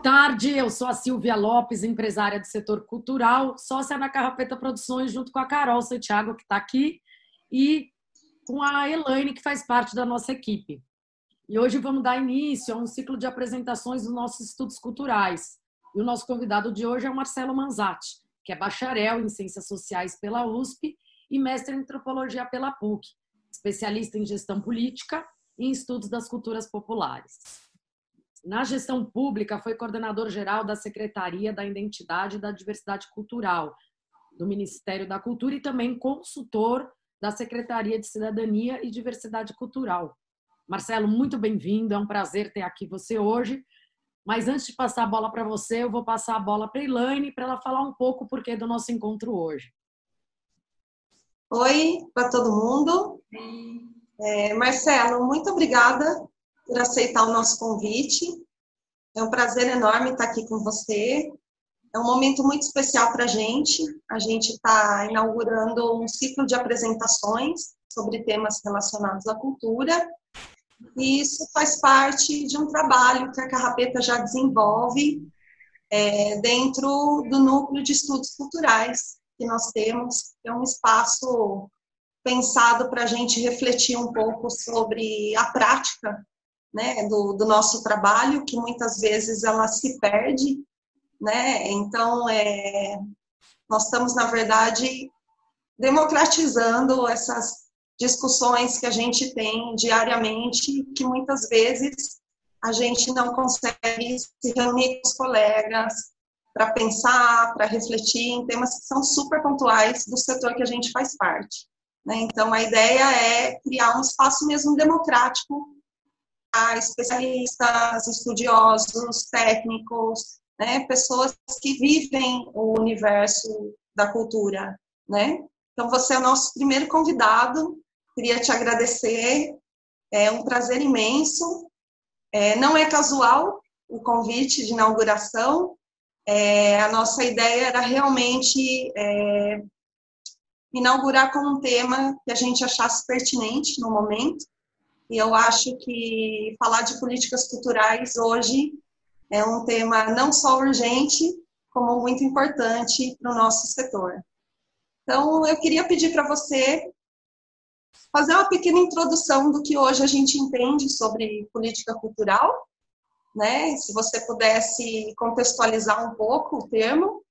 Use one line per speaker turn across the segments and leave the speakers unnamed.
tarde, eu sou a Silvia Lopes, empresária do setor cultural, sócia na Carrapeta Produções, junto com a Carol Santiago, que está aqui, e com a Elaine, que faz parte da nossa equipe. E hoje vamos dar início a um ciclo de apresentações dos nossos estudos culturais. E o nosso convidado de hoje é o Marcelo Manzatti, que é bacharel em Ciências Sociais pela USP e mestre em Antropologia pela PUC, especialista em Gestão Política e em Estudos das Culturas Populares. Na gestão pública, foi coordenador geral da Secretaria da Identidade e da Diversidade Cultural do Ministério da Cultura e também consultor da Secretaria de Cidadania e Diversidade Cultural. Marcelo, muito bem-vindo, é um prazer ter aqui você hoje. Mas antes de passar a bola para você, eu vou passar a bola para a Elaine para ela falar um pouco o porquê do nosso encontro hoje.
Oi para todo mundo. É, Marcelo, muito obrigada por aceitar o nosso convite. É um prazer enorme estar aqui com você. É um momento muito especial para a gente. A gente está inaugurando um ciclo de apresentações sobre temas relacionados à cultura. E isso faz parte de um trabalho que a Carrapeta já desenvolve é, dentro do núcleo de estudos culturais que nós temos. É um espaço pensado para a gente refletir um pouco sobre a prática né, do, do, nosso trabalho, que muitas vezes ela se perde, né? Então, é, nós estamos, na verdade, democratizando essas discussões que a gente tem diariamente, que muitas vezes a gente não consegue se reunir com os colegas para pensar, para refletir em temas que são super pontuais do setor que a gente faz parte. Né? Então, a ideia é criar um espaço mesmo democrático especialistas, estudiosos, técnicos, né, pessoas que vivem o universo da cultura, né? Então você é o nosso primeiro convidado. Queria te agradecer. É um prazer imenso. É, não é casual o convite de inauguração. É, a nossa ideia era realmente é, inaugurar com um tema que a gente achasse pertinente no momento, e eu acho que falar de políticas culturais hoje é um tema não só urgente, como muito importante para o nosso setor. Então, eu queria pedir para você fazer uma pequena introdução do que hoje a gente entende sobre política cultural, né? Se você pudesse contextualizar um pouco o termo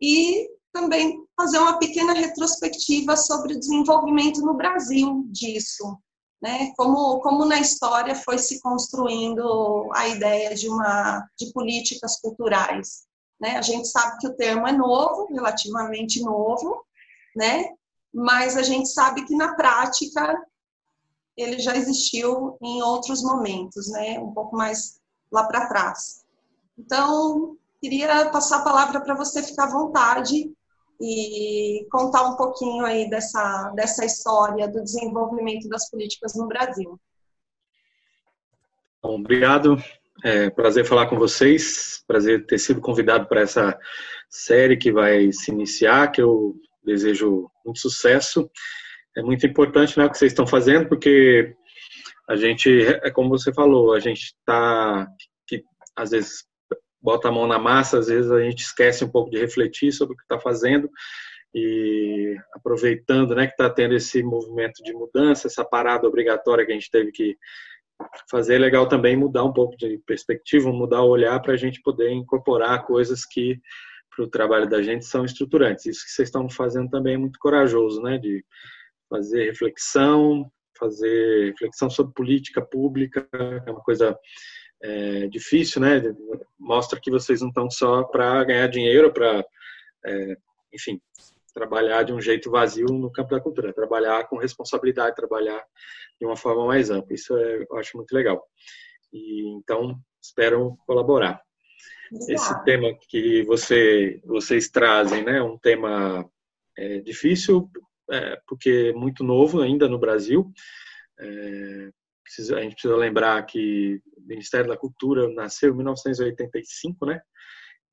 e também fazer uma pequena retrospectiva sobre o desenvolvimento no Brasil disso, né? Como, como na história foi se construindo a ideia de uma de políticas culturais, né? A gente sabe que o termo é novo, relativamente novo, né? Mas a gente sabe que na prática ele já existiu em outros momentos, né? Um pouco mais lá para trás. Então, queria passar a palavra para você ficar à vontade e contar um pouquinho aí dessa, dessa história do desenvolvimento das políticas no Brasil.
Bom, obrigado. É prazer falar com vocês. Prazer ter sido convidado para essa série que vai se iniciar, que eu desejo muito sucesso. É muito importante né, o que vocês estão fazendo, porque a gente, é como você falou, a gente está, às vezes bota a mão na massa, às vezes a gente esquece um pouco de refletir sobre o que está fazendo e aproveitando né, que está tendo esse movimento de mudança, essa parada obrigatória que a gente teve que fazer, é legal também mudar um pouco de perspectiva, mudar o olhar para a gente poder incorporar coisas que para o trabalho da gente são estruturantes. Isso que vocês estão fazendo também é muito corajoso, né, de fazer reflexão, fazer reflexão sobre política pública, é uma coisa é, difícil, né? Mostra que vocês não estão só para ganhar dinheiro, para, é, enfim, trabalhar de um jeito vazio no campo da cultura, trabalhar com responsabilidade, trabalhar de uma forma mais ampla. Isso é, eu acho muito legal. E então espero colaborar. Esse tema que você, vocês trazem, né, um tema é, difícil, é, porque é muito novo ainda no Brasil. É, precisa, a gente precisa lembrar que o Ministério da Cultura nasceu em 1985, né?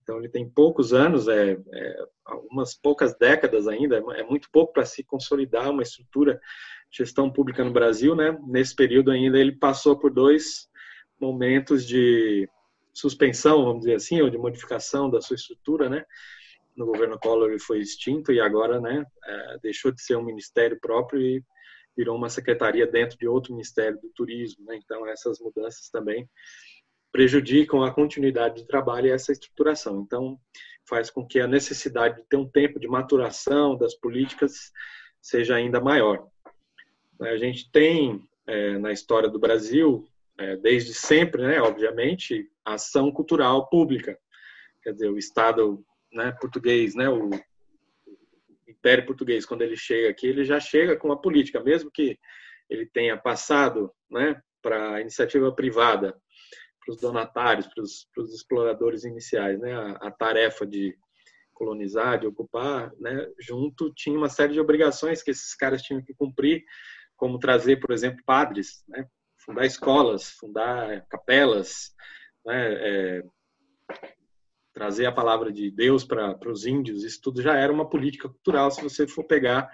Então ele tem poucos anos, é, é algumas poucas décadas ainda, é muito pouco para se consolidar uma estrutura de gestão pública no Brasil, né? Nesse período ainda ele passou por dois momentos de suspensão, vamos dizer assim, ou de modificação da sua estrutura, né? No governo Collor ele foi extinto e agora, né, é, deixou de ser um ministério próprio e virou uma secretaria dentro de outro ministério do turismo, né? Então essas mudanças também prejudicam a continuidade de trabalho e essa estruturação. Então faz com que a necessidade de ter um tempo de maturação das políticas seja ainda maior. A gente tem é, na história do Brasil, é, desde sempre, né, obviamente, ação cultural pública. Quer dizer, o Estado né, português, né, o Império Português, quando ele chega aqui, ele já chega com uma política, mesmo que ele tenha passado né, para a iniciativa privada, para os donatários, para os, para os exploradores iniciais, né, a, a, tarefa de colonizar, de ocupar, né, junto tinha uma série de obrigações que esses caras tinham que cumprir, como trazer, por exemplo, padres, né, fundar escolas, fundar capelas, né, é, trazer a palavra de Deus para os índios, isso tudo já era uma política cultural, se você for pegar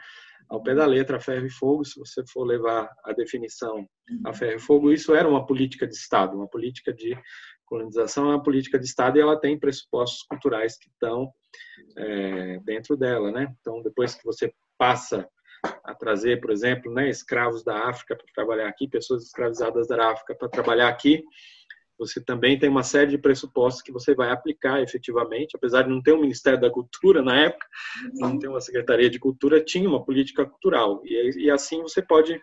ao pé da letra ferro e fogo, se você for levar a definição a ferro e fogo, isso era uma política de Estado, uma política de colonização é uma política de Estado e ela tem pressupostos culturais que estão é, dentro dela, né? Então, depois que você passa a trazer, por exemplo, né, escravos da África para trabalhar aqui, pessoas escravizadas da África para trabalhar aqui, você também tem uma série de pressupostos que você vai aplicar efetivamente, apesar de não ter um Ministério da Cultura na época, não ter uma Secretaria de Cultura, tinha uma política cultural. E, e assim você pode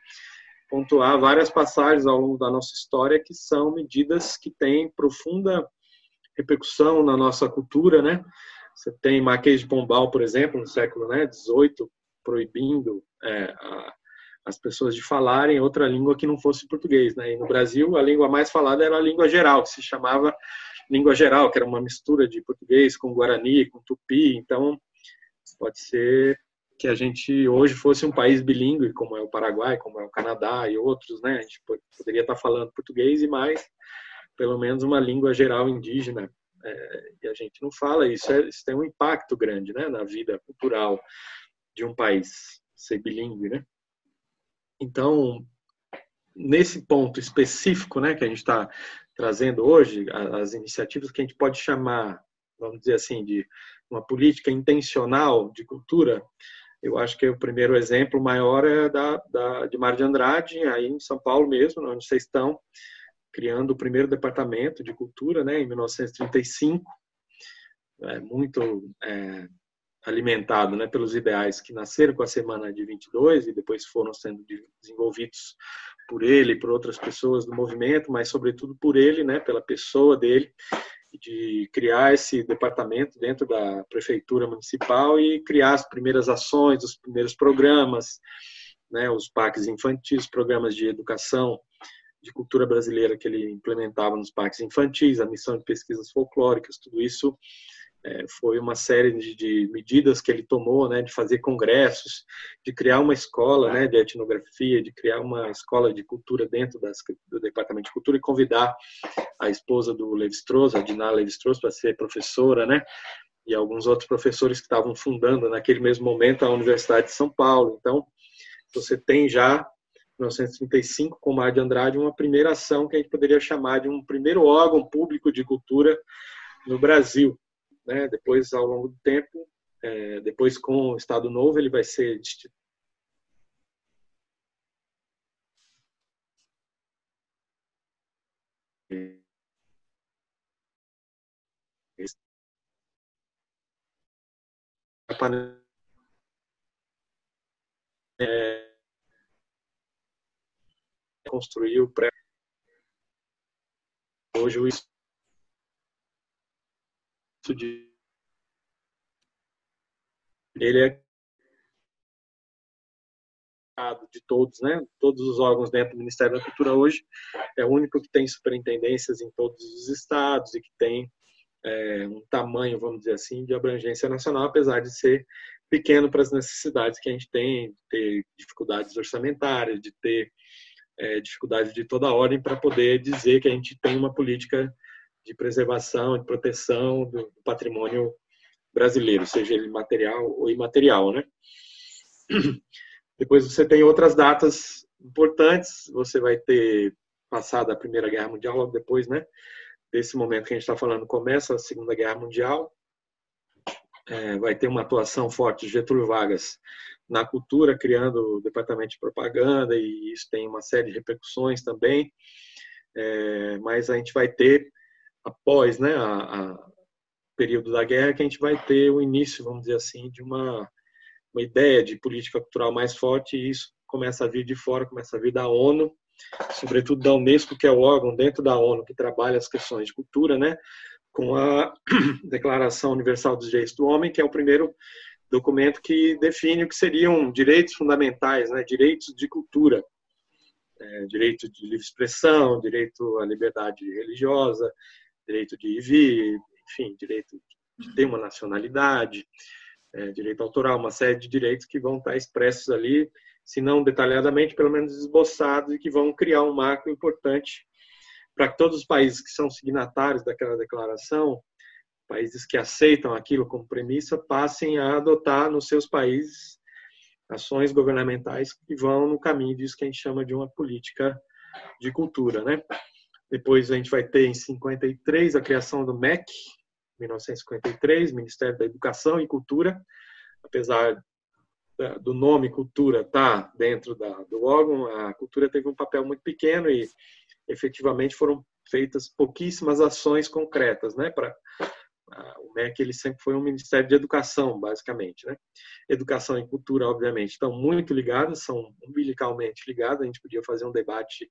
pontuar várias passagens ao longo da nossa história que são medidas que têm profunda repercussão na nossa cultura, né? Você tem Marquês de Pombal, por exemplo, no século né, 18, proibindo é, a, as pessoas de falarem outra língua que não fosse português. Né? E no Brasil, a língua mais falada era a língua geral, que se chamava língua geral, que era uma mistura de português com guarani, com tupi. Então, pode ser que a gente hoje fosse um país bilíngue, como é o Paraguai, como é o Canadá e outros, né? A gente poderia estar falando português e mais, pelo menos uma língua geral indígena. É, e a gente não fala isso, é, isso tem um impacto grande, né, na vida cultural de um país ser bilíngue, né? Então, nesse ponto específico, né, que a gente está trazendo hoje, as iniciativas que a gente pode chamar, vamos dizer assim, de uma política intencional de cultura, eu acho que o primeiro exemplo maior é da, da de Mar de Andrade, aí em São Paulo mesmo, onde vocês estão, criando o primeiro departamento de cultura, né, em 1935, é, muito é, alimentado né, pelos ideais que nasceram com a Semana de 22 e depois foram sendo desenvolvidos por ele e por outras pessoas do movimento, mas sobretudo por ele, né, pela pessoa dele, de criar esse departamento dentro da prefeitura municipal e criar as primeiras ações, os primeiros programas, né, os parques infantis, programas de educação de cultura brasileira que ele implementava nos parques infantis, a missão de pesquisas folclóricas, tudo isso foi uma série de, de, medidas que ele tomou, né, de fazer congressos, de criar uma escola, né, de etnografia, de criar uma escola de cultura dentro das, do departamento de cultura e convidar a esposa do Levi-Strauss, a Dinah Levi-Strauss, para ser professora, né, e alguns outros professores que estavam fundando naquele mesmo momento a Universidade de São Paulo. Então, você tem já 1935, com Mar de Andrade, uma primeira ação que a gente poderia chamar de um primeiro órgão público de cultura no Brasil. Né? Depois, ao longo do tempo, é, depois com o Estado Novo, ele vai ser é, construiu pré hoje o de ele é de todos, né? Todos os órgãos dentro do Ministério da Cultura hoje é o único que tem superintendências em todos os estados e que tem é, um tamanho, vamos dizer assim, de abrangência nacional, apesar de ser pequeno para as necessidades que a gente tem, de ter dificuldades orçamentárias, de ter é, dificuldades de toda ordem para poder dizer que a gente tem uma política de preservação, de proteção do patrimônio brasileiro, seja ele material ou imaterial, né? Depois você tem outras datas importantes, você vai ter passado a Primeira Guerra Mundial, logo depois, né? desse momento que a gente está falando, começa a Segunda Guerra Mundial, é, vai ter uma atuação forte de Getúlio Vargas na cultura, criando o departamento de propaganda, e isso tem uma série de repercussões também. É, mas a gente vai ter, após né, a, a período da guerra, que a gente vai ter o início, vamos dizer assim, de uma, uma ideia de política cultural mais forte, e isso começa a vir de fora, começa a vir da ONU, sobretudo da Unesco, que é o órgão dentro da ONU que trabalha as questões de cultura, né? com a Declaração Universal dos Direitos do Homem, que é o primeiro documento que define o que seriam direitos fundamentais, né? direitos de cultura, é, direito de livre expressão, direito à liberdade religiosa, direito de ir vir, enfim, direito de ter uma nacionalidade, é, direito autoral, uma série de direitos que vão estar expressos ali, se não detalhadamente, pelo menos esboçados, e que vão criar um marco importante para que todos os países que são signatários daquela declaração, países que aceitam aquilo como premissa, passem a adotar nos seus países ações governamentais que vão no caminho disso que a gente chama de uma política de cultura, né? Depois a gente vai ter em 53 a criação do MEC, 1953, Ministério da Educação e Cultura, apesar do nome cultura tá dentro da, do órgão, a cultura teve um papel muito pequeno e efetivamente foram feitas pouquíssimas ações concretas, né? Para o MEC ele sempre foi um ministério de educação, basicamente, né? Educação e cultura, obviamente, estão muito ligadas, são umbilicalmente ligadas. A gente podia fazer um debate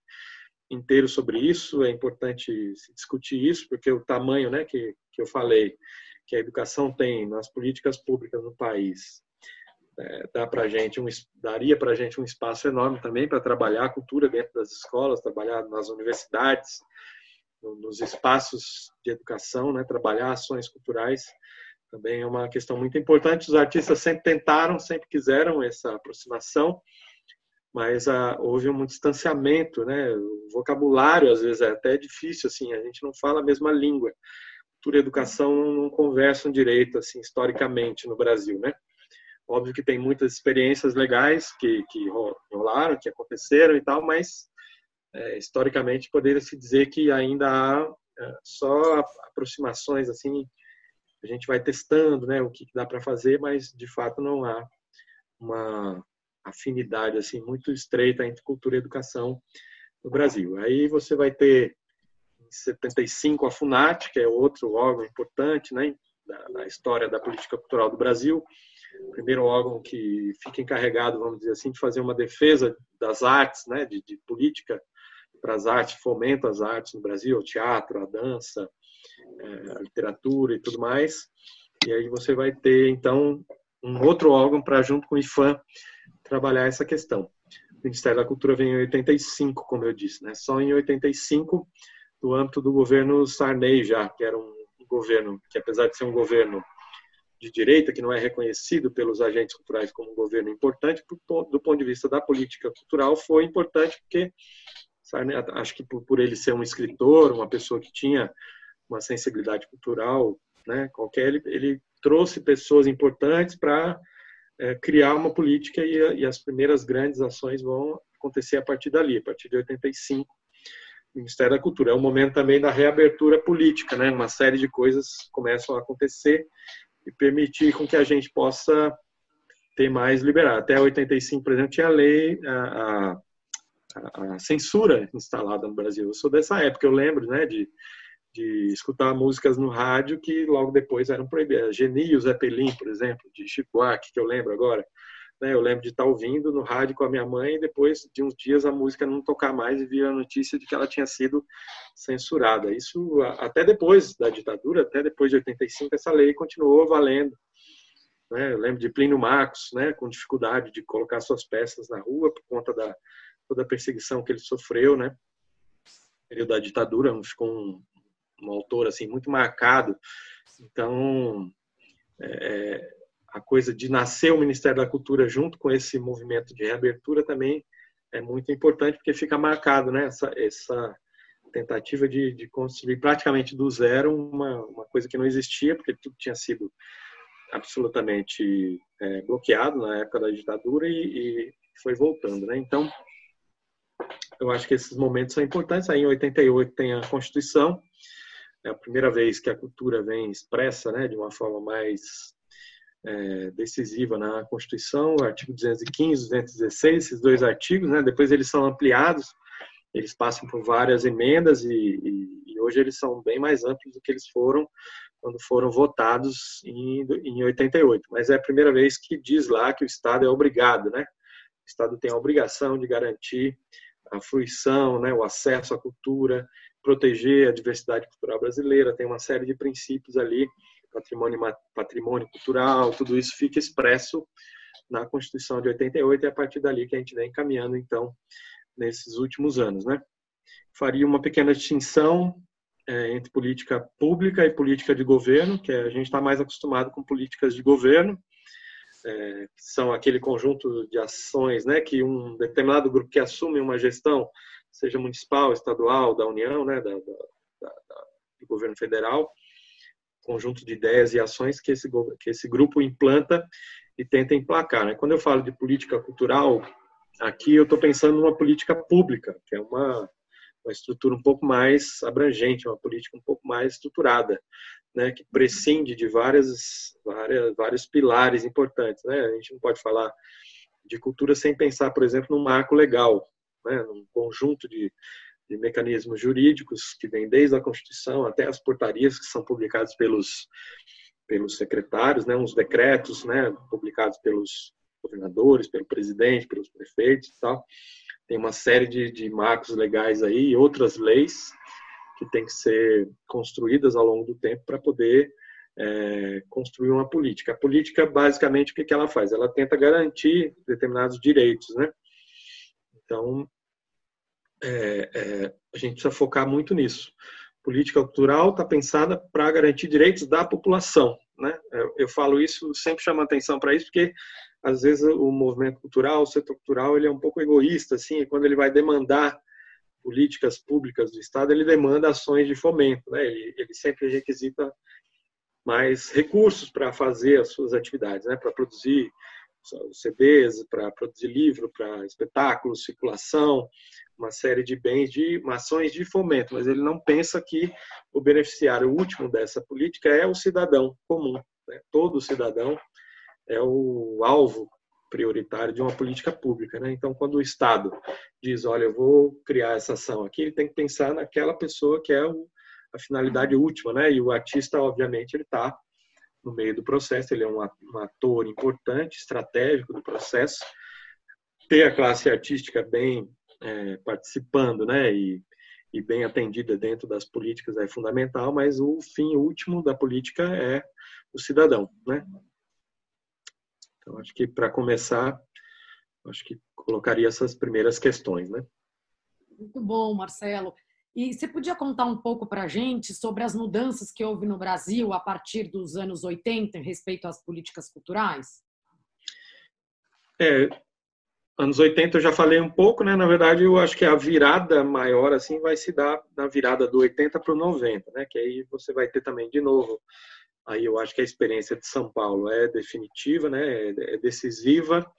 inteiro sobre isso. É importante discutir isso, porque o tamanho, né, que que eu falei, que a educação tem nas políticas públicas no país, é, dá pra gente um, daria para a gente um espaço enorme também para trabalhar a cultura dentro das escolas, trabalhar nas universidades, nos espaços de educação, né, trabalhar ações culturais também é uma questão muito importante. Os artistas sempre tentaram, sempre quiseram essa aproximação, mas ah, houve um distanciamento, né? O vocabulário às vezes é até difícil, assim, a gente não fala a mesma língua. Cultura e educação não conversam direito, assim, historicamente no Brasil, né? Óbvio que tem muitas experiências legais que, que rolaram, que aconteceram e tal, mas é, historicamente poderia se dizer que ainda há é, só aproximações assim a gente vai testando né o que dá para fazer mas de fato não há uma afinidade assim muito estreita entre cultura e educação no Brasil aí você vai ter em 75 a Funat que é outro órgão importante né na história da política cultural do Brasil primeiro órgão que fica encarregado, vamos dizer assim, de fazer uma defesa das artes, né, de, de política para as artes, fomenta as artes no Brasil, o teatro, a dança, é, a literatura e tudo mais. E aí você vai ter, então, um outro órgão para, junto com o IFAM, trabalhar essa questão. O Ministério da Cultura vem em 85, como eu disse, né? Só em 85, no âmbito do governo Sarney já, que era um governo que, apesar de ser um governo de direita, que não é reconhecido pelos agentes culturais como um governo importante, do ponto de vista da política cultural, foi importante porque, sabe, acho que por, ele ser um escritor, uma pessoa que tinha uma sensibilidade cultural, né, qualquer, ele, ele trouxe pessoas importantes para é, criar uma política e, e, as primeiras grandes ações vão acontecer a partir dali, a partir de 85, Ministério da Cultura. É o momento também da reabertura política, né? Uma série de coisas começam a acontecer e permitir com que a gente possa ter mais liberado. Até 85, por exemplo, tinha a lei, a, a, a, censura instalada no Brasil. Eu sou dessa época, eu lembro, né, de, de escutar músicas no rádio que logo depois eram proibidas. Geni e Zeppelin, por exemplo, de Chico Buarque, que eu lembro agora. Né, eu lembro de estar ouvindo no rádio com a minha mãe e depois de uns dias a música não tocar mais e vir a notícia de que ela tinha sido censurada. Isso até depois da ditadura, até depois de 85, essa lei continuou valendo. Né? Eu lembro de Plínio Marcos, né, com dificuldade de colocar suas peças na rua por conta da toda a perseguição que ele sofreu, né? período da ditadura, ficou um, um autor assim muito marcado. Então, é, a coisa de nascer o Ministério da Cultura junto com esse movimento de reabertura também é muito importante, porque fica marcado né, essa, essa tentativa de, de construir praticamente do zero uma, uma coisa que não existia, porque tudo tinha sido absolutamente é, bloqueado na época da ditadura e, e, foi voltando. Né? Então, eu acho que esses momentos são importantes. Aí, em 88, tem a Constituição, é a primeira vez que a cultura vem expressa né, de uma forma mais é, decisiva na Constituição, artigo 215, 216, esses dois artigos, né, depois eles são ampliados, eles passam por várias emendas e, e, e, hoje eles são bem mais amplos do que eles foram quando foram votados em, em 88. Mas é a primeira vez que diz lá que o Estado é obrigado, né? O Estado tem a obrigação de garantir a fruição, né, o acesso à cultura, proteger a diversidade cultural brasileira, tem uma série de princípios ali patrimônio, patrimônio cultural, tudo isso fica expresso na Constituição de 88 e é a partir dali que a gente vem caminhando, então, nesses últimos anos. Né? Faria uma pequena distinção é, entre política pública e política de governo, que a gente está mais acostumado com políticas de governo, é, são aquele conjunto de ações né, que um determinado grupo que assume uma gestão, seja municipal, estadual, da União, né, da, da, da, do governo federal, conjunto de ideias e ações que esse, que esse grupo implanta e tenta emplacar. Né? Quando eu falo de política cultural, aqui eu estou pensando numa política pública, que é uma, uma estrutura um pouco mais abrangente, uma política um pouco mais estruturada, né? que prescinde de várias, várias, vários pilares importantes. Né? A gente não pode falar de cultura sem pensar, por exemplo, num marco legal, né? num conjunto de de mecanismos jurídicos que vêm desde a Constituição até as portarias que são publicadas pelos pelos secretários, né, uns decretos, né, publicados pelos governadores, pelo presidente, pelos prefeitos e tal. Tem uma série de, de marcos legais aí e outras leis que têm que ser construídas ao longo do tempo para poder é, construir uma política. A política, basicamente, o que, que ela faz? Ela tenta garantir determinados direitos, né? Então, é, é, a gente precisa focar muito nisso. Política cultural está pensada para garantir direitos da população. Né? Eu, eu falo isso, sempre chamo atenção para isso, porque às vezes o movimento cultural, o setor cultural, ele é um pouco egoísta, assim, quando ele vai demandar políticas públicas do Estado, ele demanda ações de fomento, né? ele, ele sempre requisita mais recursos para fazer as suas atividades, né? para produzir CDs, para produzir livro, para espetáculos, circulação, uma série de bens, de ações de fomento, mas ele não pensa que o beneficiário último dessa política é o cidadão comum. Né? Todo cidadão é o alvo prioritário de uma política pública. Né? Então, quando o Estado diz, olha, eu vou criar essa ação aqui, ele tem que pensar naquela pessoa que é o, a finalidade última, né? E o artista, obviamente, ele está no meio do processo, ele é um ator importante, estratégico do processo. Ter a classe artística bem é, participando, né, e, e bem atendida dentro das políticas é fundamental, mas o fim último da política é o cidadão, né? Então, acho que para começar, acho que colocaria essas primeiras questões, né?
Muito bom, Marcelo. E você podia contar um pouco para a gente sobre as mudanças que houve no Brasil a partir dos anos 80 em respeito às políticas culturais?
É, anos 80 eu já falei um pouco, né? Na verdade, eu acho que a virada maior assim vai se dar na virada do 80 para o 90, né? Que aí você vai ter também de novo. Aí eu acho que a experiência de São Paulo é definitiva, né? É, é decisiva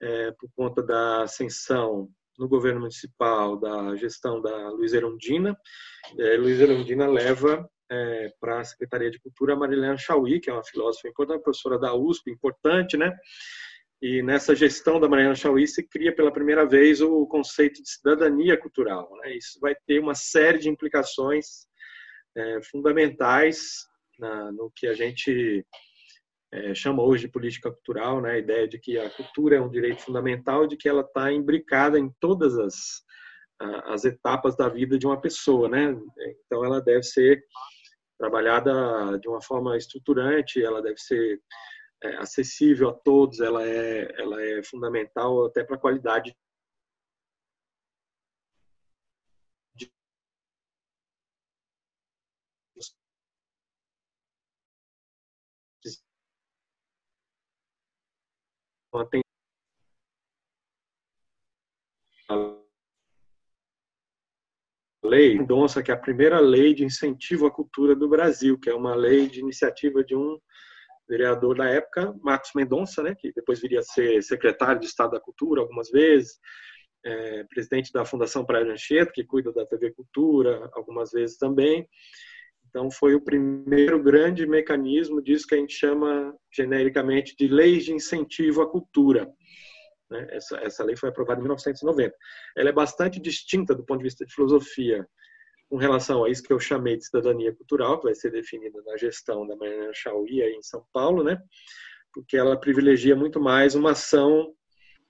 é, por conta da ascensão no governo municipal da gestão da Luiz Erundina. É, Luiz Erundina leva é, para a Secretaria de Cultura a Marilena Chauí, que é uma filósofa importante, professora da USP, importante, né? E nessa gestão da Mariana Chauí se cria pela primeira vez o conceito de cidadania cultural. Né? Isso vai ter uma série de implicações é, fundamentais na, no que a gente é, chama hoje de política cultural, né? a ideia de que a cultura é um direito fundamental, de que ela está imbricada em todas as, as etapas da vida de uma pessoa. Né? Então, ela deve ser trabalhada de uma forma estruturante, ela deve ser é, acessível a todos, ela é, ela é fundamental até para a qualidade tem lei Mendonça, que é a primeira lei de incentivo à cultura do Brasil, que é uma lei de iniciativa de um vereador da época, Marcos Mendonça, né, que depois viria a ser secretário de Estado da Cultura algumas vezes, é, presidente da Fundação Praia Anchieta, que cuida da TV Cultura algumas vezes também. Então, foi o primeiro grande mecanismo disso que a gente chama genericamente de leis de incentivo à cultura. Né? Essa, essa lei foi aprovada em 1990. Ela é bastante distinta do ponto de vista de filosofia com relação a isso que eu chamei de cidadania cultural, que vai ser definida na gestão da Mariana Chauí em São Paulo, né? porque ela privilegia muito mais uma ação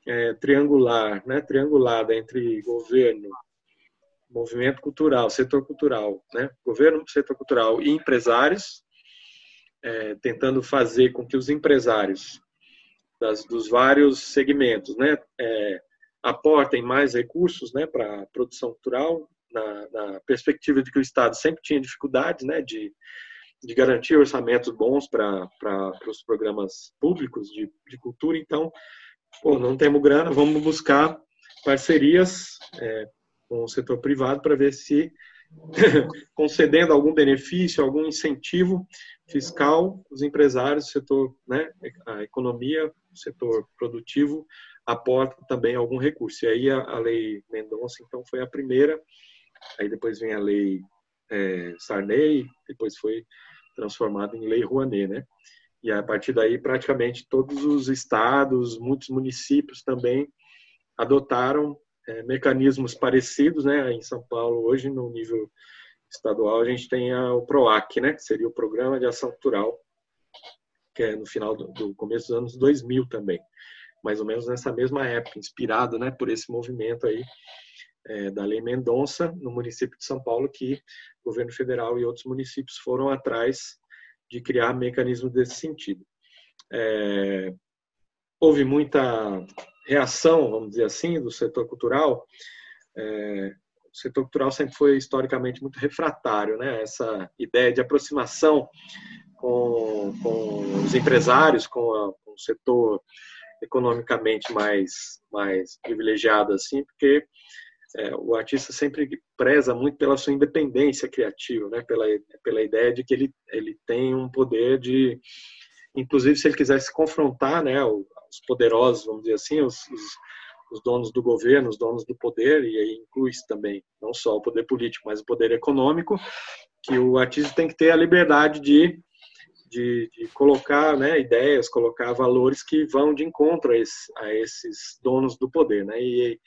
é, triangular, né? triangulada entre governo, movimento cultural, setor cultural, né? governo, setor cultural e empresários, é, tentando fazer com que os empresários das, dos vários segmentos né, é, aportem mais recursos né, para a produção cultural, na, na, perspectiva de que o Estado sempre tinha dificuldades né, de, de garantir orçamentos bons para os programas públicos de, de cultura. Então, pô, não temos grana, vamos buscar parcerias é, com o setor privado para ver se concedendo algum benefício, algum incentivo fiscal, os empresários, o setor, né, a economia, o setor produtivo aporta também algum recurso. E aí a, a lei Mendonça, então, foi a primeira. Aí depois vem a lei é, Sarney, depois foi transformada em lei Rouanet, né? E a partir daí, praticamente todos os estados, muitos municípios também adotaram é, mecanismos parecidos, né? Em São Paulo, hoje, no nível estadual, a gente tem a, o PROAC, né? Que seria o Programa de Ação Cultural, que é no final do, do, começo dos anos 2000 também. Mais ou menos nessa mesma época, inspirado né, por esse movimento aí é, da Lei Mendonça, no município de São Paulo, que o governo federal e outros municípios foram atrás de criar mecanismos desse sentido. É, houve muita reação, vamos dizer assim, do setor cultural, é, o setor cultural sempre foi historicamente muito refratário, né? Essa ideia de aproximação com, com os empresários, com, a, com, o setor economicamente mais mais privilegiado, assim, porque é, o artista sempre preza muito pela sua independência criativa, né? Pela pela ideia de que ele ele tem um poder de inclusive se ele quiser se confrontar, né, os poderosos, vamos dizer assim, os, os, os donos do governo, os donos do poder, e aí inclui também não só o poder político, mas o poder econômico, que o artista tem que ter a liberdade de, de, de colocar né, ideias, colocar valores que vão de encontro a, a esses donos do poder. Né? E, e,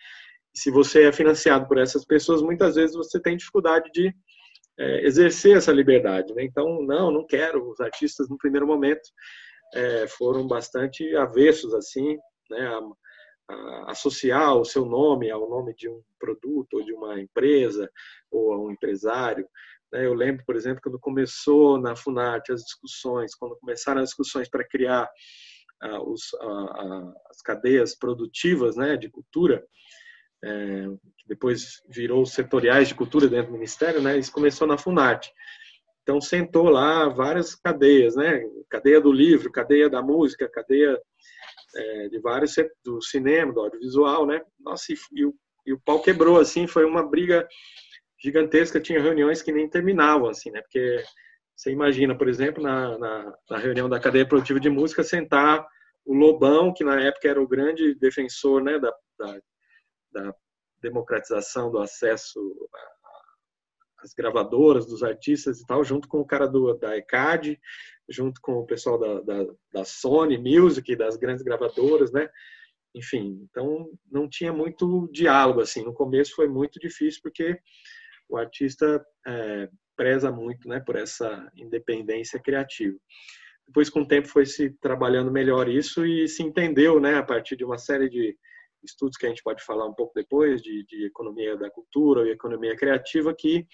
se você é financiado por essas pessoas, muitas vezes você tem dificuldade de é, exercer essa liberdade. Né? Então, não, não quero. Os artistas, no primeiro momento, é, foram bastante avessos assim, né, a, a associar o seu nome ao nome de um produto ou de uma empresa ou a um empresário. Né? Eu lembro, por exemplo, quando começou na Funarte as discussões, quando começaram as discussões para criar os, as cadeias produtivas né, de cultura, é, que depois virou setoriais de cultura dentro do Ministério, né, isso começou na Funarte. Então sentou lá várias cadeias, né? Cadeia do livro, cadeia da música, cadeia é, de vários do cinema, do audiovisual, né? Nossa, e, e, o, e o pau quebrou assim, foi uma briga gigantesca. Tinha reuniões que nem terminavam assim, né? Porque você imagina, por exemplo, na, na, na reunião da cadeia produtiva de música, sentar o Lobão, que na época era o grande defensor, né? Da, da, da democratização do acesso as gravadoras, dos artistas e tal, junto com o cara do, da ECAD, junto com o pessoal da, da, da Sony Music, das grandes gravadoras, né? Enfim, então não tinha muito diálogo, assim. No começo foi muito difícil, porque o artista é, preza muito né, por essa independência criativa. Depois, com o tempo, foi se trabalhando melhor isso e se entendeu, né, a partir de uma série de estudos que a gente pode falar um pouco depois, de, de economia da cultura e economia criativa, que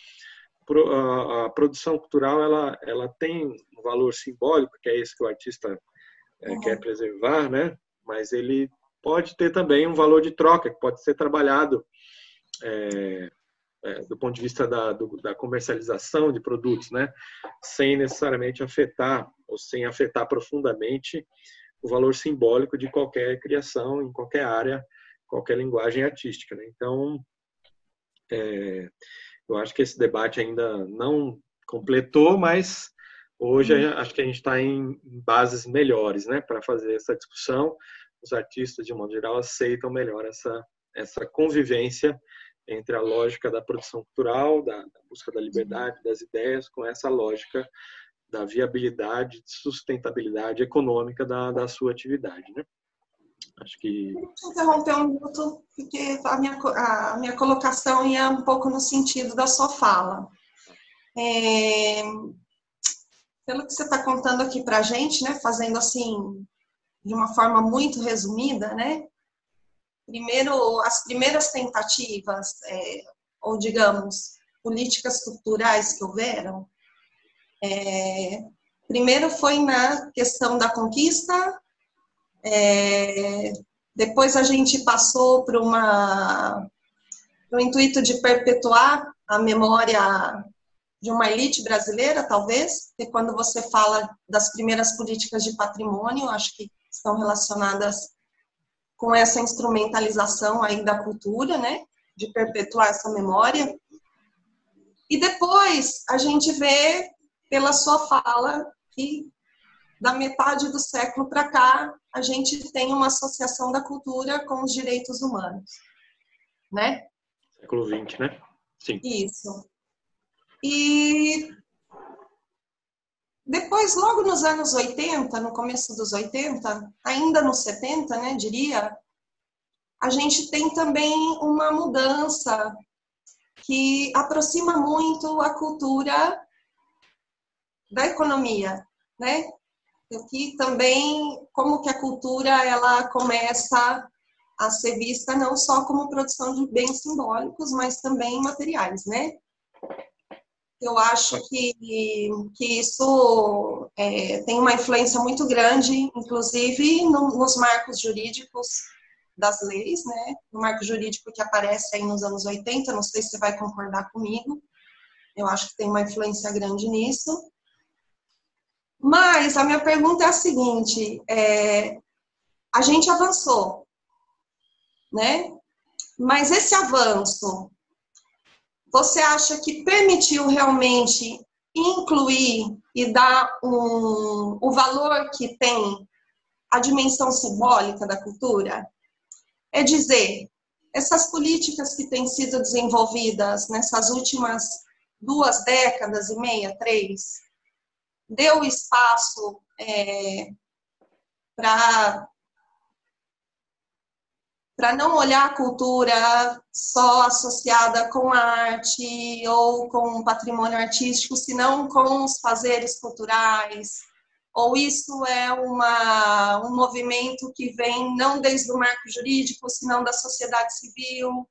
a, a, produção cultural ela, ela tem um valor simbólico, que é esse que o artista é, uhum. quer preservar, né? mas ele pode ter também um valor de troca, que pode ser trabalhado é, é, do ponto de vista da, do, da comercialização de produtos, né? sem necessariamente afetar, ou sem afetar profundamente o valor simbólico de qualquer criação em qualquer área qualquer linguagem artística. Né? Então, é, eu acho que esse debate ainda não completou, mas hoje hum. acho que a gente está em bases melhores né, para fazer essa discussão. Os artistas, de modo geral, aceitam melhor essa, essa convivência entre a lógica da produção cultural, da, da busca da liberdade, das ideias, com essa lógica da viabilidade, sustentabilidade econômica da, da sua atividade, né? Acho que.
Interromper um minuto, porque a minha, a minha colocação ia um pouco no sentido da sua fala. É, pelo que você está contando aqui para a gente, né, fazendo assim, de uma forma muito resumida, né? Primeiro, as primeiras tentativas, é, ou digamos, políticas culturais que houveram, é, primeiro foi na questão da conquista é, depois a gente passou para uma intuito de perpetuar a memória de uma elite brasileira, talvez, que quando você fala das primeiras políticas de patrimônio, acho que estão relacionadas com essa instrumentalização aí da cultura, né, de perpetuar essa memória. E depois a gente vê pela sua fala que da metade do século para cá, a gente tem uma associação da cultura com os direitos humanos, né?
Século XX, né?
Sim. Isso. E depois, logo nos anos 80, no começo dos 80, ainda nos 70, né, diria, a gente tem também uma mudança que aproxima muito a cultura da economia, né? Aqui também como que a cultura ela começa a ser vista não só como produção de bens simbólicos, mas também materiais, né? Eu acho que, que isso é, tem uma influência muito grande, inclusive no, nos marcos jurídicos das leis, né? No marco jurídico que aparece aí nos anos 80, não sei se você vai concordar comigo, eu acho que tem uma influência grande nisso. Mas a minha pergunta é a seguinte: é, a gente avançou, né? Mas esse avanço, você acha que permitiu realmente incluir e dar um, o valor que tem a dimensão simbólica da cultura? É dizer, essas políticas que têm sido desenvolvidas nessas últimas duas décadas e meia, três, deu espaço é, para para não olhar a cultura só associada com a arte ou com o patrimônio artístico, senão com os fazeres culturais, ou isso é uma, um movimento que vem não desde o marco jurídico, senão da sociedade civil.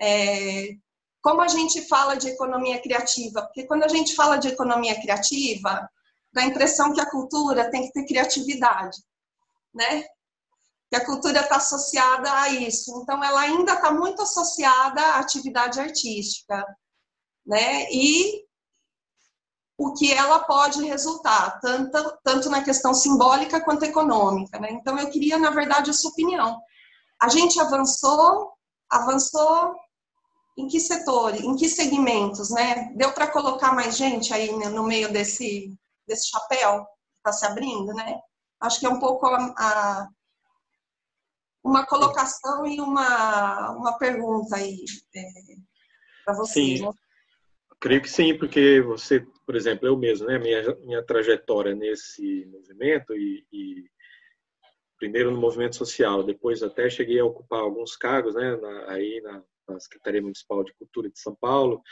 É, como a gente fala de economia criativa? Porque quando a gente fala de economia criativa, dá a impressão que a cultura tem que ter criatividade, né? Que a cultura está associada a isso. Então, ela ainda está muito associada à atividade artística, né? E o que ela pode resultar, tanto, tanto na questão simbólica quanto econômica, né? Então, eu queria, na verdade, a sua opinião. A gente avançou, avançou em que setor, em que segmentos, né? Deu para colocar mais gente aí no meio desse desse chapéu que está se abrindo, né? Acho que é um pouco a, a, uma colocação e uma, uma pergunta aí é, para vocês.
Sim. Né? Creio que sim, porque você, por exemplo, eu mesmo, né, minha, minha trajetória nesse movimento e, e primeiro no movimento social, depois até cheguei a ocupar alguns cargos, né, na, aí na, na Secretaria Municipal de Cultura de São Paulo,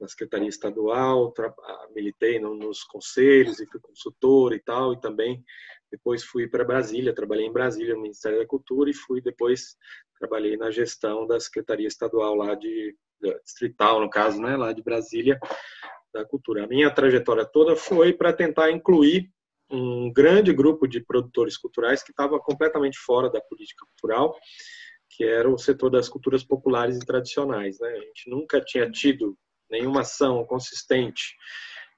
na Secretaria Estadual, ah, militei nos conselhos e fui consultor e tal, e também depois fui para Brasília, trabalhei em Brasília, no Ministério da Cultura, e fui depois, trabalhei na gestão da Secretaria Estadual lá de, distrital, no caso, né, lá de Brasília, da cultura. A minha trajetória toda foi para tentar incluir um grande grupo de produtores culturais que estava completamente fora da política cultural, que era o setor das culturas populares e tradicionais. Né? A gente nunca tinha tido nenhuma ação consistente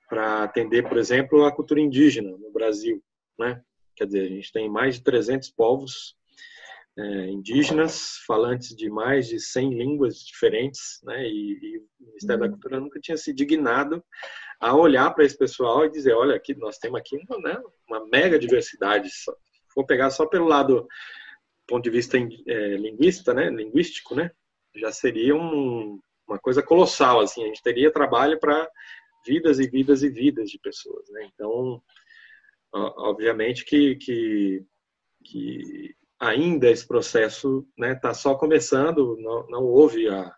para atender, por exemplo, a cultura indígena no Brasil, né? Quer dizer, a gente tem mais de 300 povos é, indígenas, falantes de mais de 100 línguas diferentes, né? E, e o Ministério uhum. da Cultura nunca tinha se dignado a olhar para esse pessoal e dizer, olha, aqui nós temos aqui uma, né, uma mega diversidade. For pegar só pelo lado ponto de vista é, linguista, né, linguístico, né, já seria um, uma coisa colossal, assim, a gente teria trabalho para vidas e vidas e vidas de pessoas, né? Então, obviamente que, que, que ainda esse processo está né, tá só começando, não, não houve a,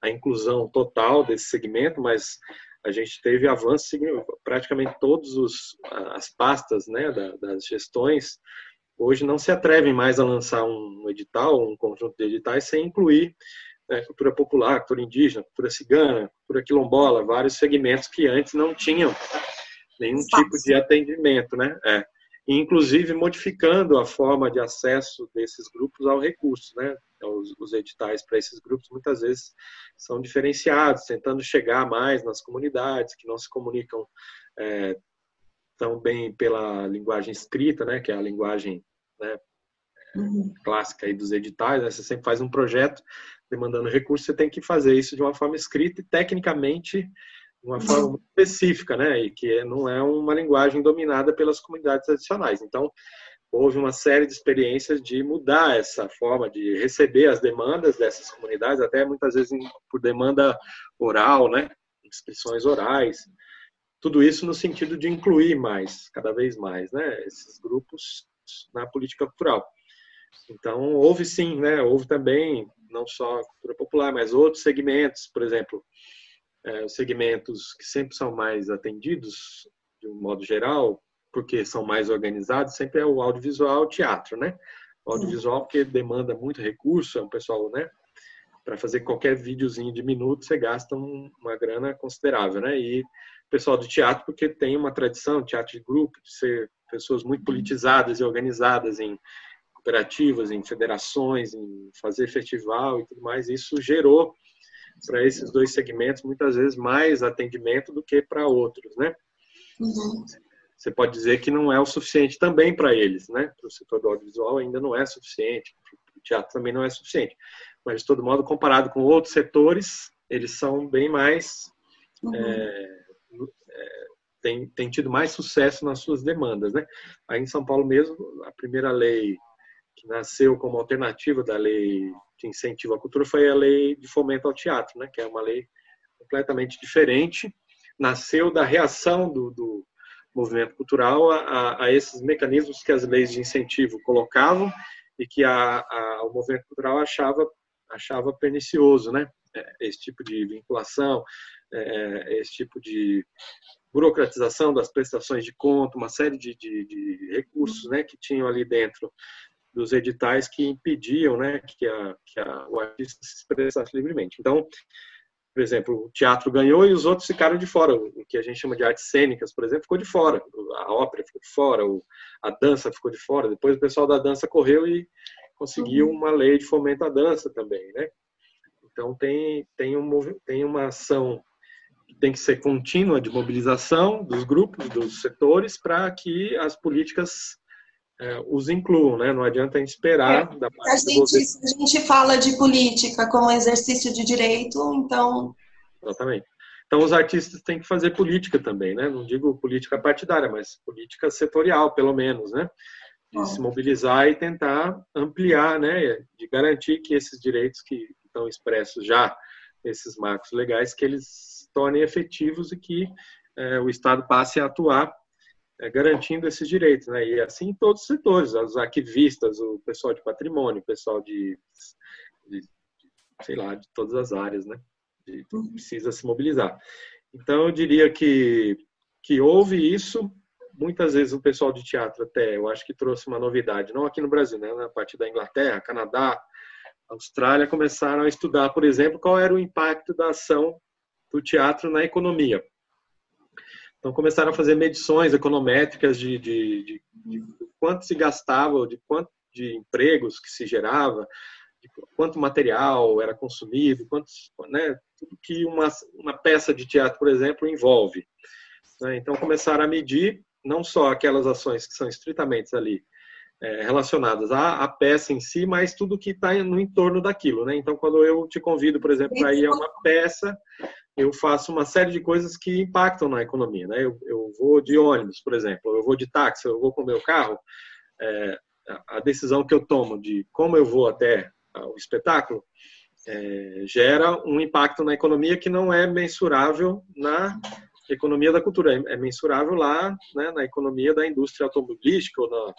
a inclusão total desse segmento, mas a gente teve avanços praticamente todas as pastas né, das gestões hoje não se atrevem mais a lançar um edital, um conjunto de editais sem incluir né, cultura popular, cultura indígena, cultura cigana, cultura quilombola, vários segmentos que antes não tinham nenhum Espaço. tipo de atendimento, né? É. Inclusive modificando a forma de acesso desses grupos ao recurso, né? Os, os editais para esses grupos muitas vezes são diferenciados, tentando chegar mais nas comunidades que não se comunicam é, tão bem pela linguagem escrita, né? Que é a linguagem né, uhum. clássica aí dos editais. Né? Você sempre faz um projeto demandando recursos, você tem que fazer isso de uma forma escrita e tecnicamente de uma forma muito específica, né? E que não é uma linguagem dominada pelas comunidades tradicionais. Então, houve uma série de experiências de mudar essa forma de receber as demandas dessas comunidades, até muitas vezes por demanda oral, né? Inscrições orais. Tudo isso no sentido de incluir mais, cada vez mais, né? Esses grupos na política cultural. Então, houve sim, né? Houve também não só a cultura popular, mas outros segmentos, por exemplo, é, os segmentos que sempre são mais atendidos, de um modo geral, porque são mais organizados, sempre é o audiovisual, o teatro, né? O audiovisual porque demanda muito recurso, é um pessoal, né? Para fazer qualquer videozinho de minuto, você gasta uma grana considerável, né? E o pessoal do teatro porque tem uma tradição, teatro de grupo, de ser pessoas muito politizadas e organizadas em cooperativas, em federações, em fazer festival e tudo mais. Isso gerou para esses dois segmentos muitas vezes mais atendimento do que para outros, né? Uhum. Você pode dizer que não é o suficiente também para eles, né? Para o setor do audiovisual ainda não é suficiente, para o teatro também não é suficiente. Mas, de todo modo, comparado com outros setores, eles são bem mais. Uhum. É, é, tem, tem tido mais sucesso nas suas demandas, né? Aí em São Paulo mesmo, a primeira lei que nasceu como alternativa da lei de incentivo à cultura foi a lei de fomento ao teatro, né? Que é uma lei completamente diferente, nasceu da reação do, do movimento cultural a, a, esses mecanismos que as leis de incentivo colocavam e que a, a, o movimento cultural achava achava pernicioso, né? É, esse tipo de vinculação, é, esse tipo de burocratização das prestações de conta, uma série de, de, de recursos né, que tinham ali dentro dos editais que impediam né, que, a, que a, o artista se expressasse livremente. Então, por exemplo, o teatro ganhou e os outros ficaram de fora. O que a gente chama de artes cênicas, por exemplo, ficou de fora. A ópera ficou de fora, a dança ficou de fora. Depois o pessoal da dança correu e conseguiu uhum. uma lei de fomento à dança também, né? Então tem tem um tem uma ação tem que ser contínua de mobilização dos grupos, dos setores, para que as políticas é, os incluam, né? Não adianta esperar.
É, a, gente, a gente fala de política como exercício de direito, então.
Exatamente. Então, os artistas têm que fazer política também, né? Não digo política partidária, mas política setorial, pelo menos, né? De se mobilizar e tentar ampliar, né? De garantir que esses direitos que estão expressos já nesses marcos legais, que eles tornem efetivos e que é, o Estado passe a atuar garantindo esses direitos, né? E assim em todos os setores, os arquivistas, o pessoal de patrimônio, o pessoal de, de, de sei lá, de todas as áreas, né? De, precisa se mobilizar. Então eu diria que que houve isso. Muitas vezes o pessoal de teatro até, eu acho que trouxe uma novidade, não aqui no Brasil, né? Na parte da Inglaterra, Canadá, Austrália começaram a estudar, por exemplo, qual era o impacto da ação do teatro na economia. Então começaram a fazer medições econométricas de, de, de, de quanto se gastava, de quanto de empregos que se gerava, de quanto material era consumido, quantos, né, tudo que uma, uma peça de teatro, por exemplo, envolve. Né? Então começaram a medir não só aquelas ações que são estritamente ali é, relacionadas à, à, peça em si, mas tudo que está no entorno daquilo, né? Então, quando eu te convido, por exemplo, para ir a uma peça, eu faço uma série de coisas que impactam na economia. Né? Eu, eu vou de ônibus, por exemplo, eu vou de táxi, eu vou com o meu carro. É, a decisão que eu tomo de como eu vou até o espetáculo é, gera um impacto na economia que não é mensurável na economia da cultura, é, é mensurável lá né, na economia da indústria automobilística ou na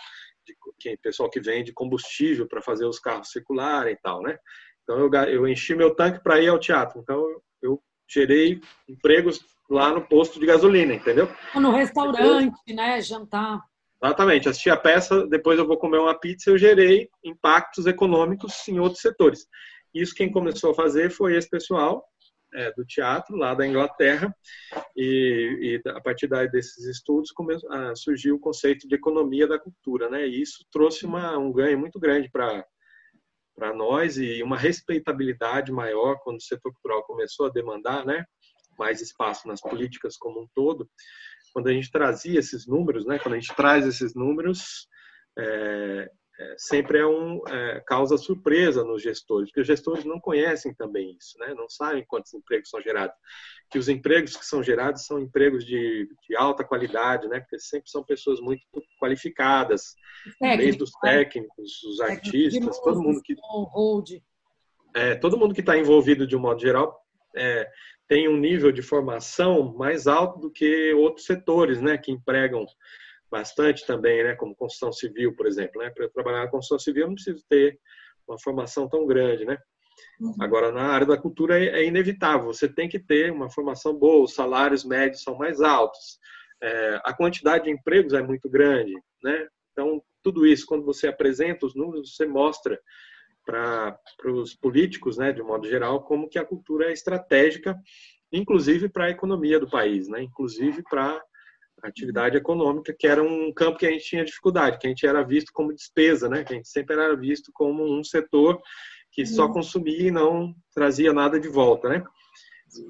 de, pessoal que vende combustível para fazer os carros circularem e tal, né? Então eu, eu enchi meu tanque para ir ao teatro, então eu gerei empregos lá no posto de gasolina, entendeu?
No restaurante, né? Jantar.
Exatamente. Assisti a peça, depois eu vou comer uma pizza, eu gerei impactos econômicos em outros setores. Isso quem começou a fazer foi esse pessoal é, do teatro lá da Inglaterra e, e a partir daí desses estudos começou, ah, surgiu o conceito de economia da cultura, né? E isso trouxe uma, um ganho muito grande para para nós e uma respeitabilidade maior quando o setor cultural começou a demandar, né? Mais espaço nas políticas como um todo. Quando a gente trazia esses números, né? Quando a gente traz esses números, é, é, sempre é um é, causa surpresa nos gestores, porque os gestores não conhecem também isso, né? não sabem quantos empregos são gerados. Que os empregos que são gerados são empregos de, de alta qualidade, né? porque sempre são pessoas muito qualificadas, desde os né? técnicos, os artistas, todo mundo que é, todo mundo que está envolvido de um modo geral é, tem um nível de formação mais alto do que outros setores, né? Que empregam bastante também, né, como construção civil, por exemplo. Né? Para trabalhar na construção civil, eu não preciso ter uma formação tão grande, né? Uhum. Agora, na área da cultura é, é, inevitável, você tem que ter uma formação boa, os salários médios são mais altos, é, a quantidade de empregos é muito grande, né? Então, tudo isso, quando você apresenta os números, você mostra para os políticos, né, de um modo geral, como que a cultura é estratégica, inclusive para a economia do país, né? Inclusive para atividade econômica, que era um campo que a gente tinha dificuldade, que a gente era visto como despesa, né? Que a gente sempre era visto como um setor que só uhum. consumia e não trazia nada de volta, né?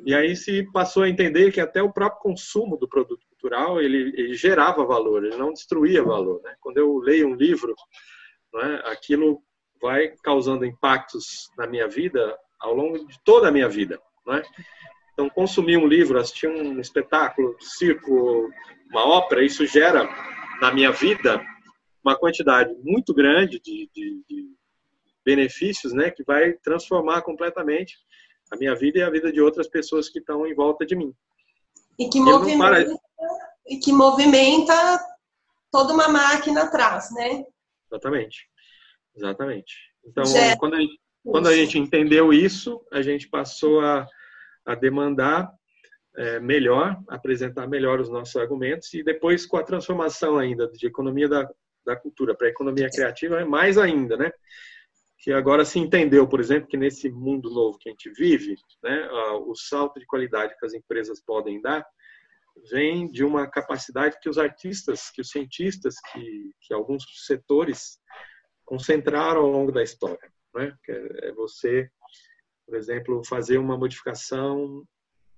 E aí se passou a entender que até o próprio consumo do produto cultural ele, ele gerava valor, ele não destruía valor. Né? Quando eu leio um livro, né, aquilo vai causando impactos na minha vida ao longo de toda a minha vida. Né? Então, consumir um livro, assistir um espetáculo, circo, uma ópera, isso gera na minha vida uma quantidade muito grande de, de, de benefícios, né, que vai transformar completamente a minha vida e a vida de outras pessoas que estão em volta de mim.
E que movimenta, e que movimenta toda uma máquina atrás, né?
Exatamente. Exatamente. Então, quando a, gente, quando a gente entendeu isso, a gente passou a a demandar é, melhor, apresentar melhor os nossos argumentos e depois com a transformação ainda de economia da, da cultura para economia criativa é mais ainda, né? Que agora se entendeu, por exemplo, que nesse mundo novo que a gente vive, né, o salto de qualidade que as empresas podem dar vem de uma capacidade que os artistas, que os cientistas, que, que alguns setores concentraram ao longo da história, né? Que é, é você por exemplo, fazer uma modificação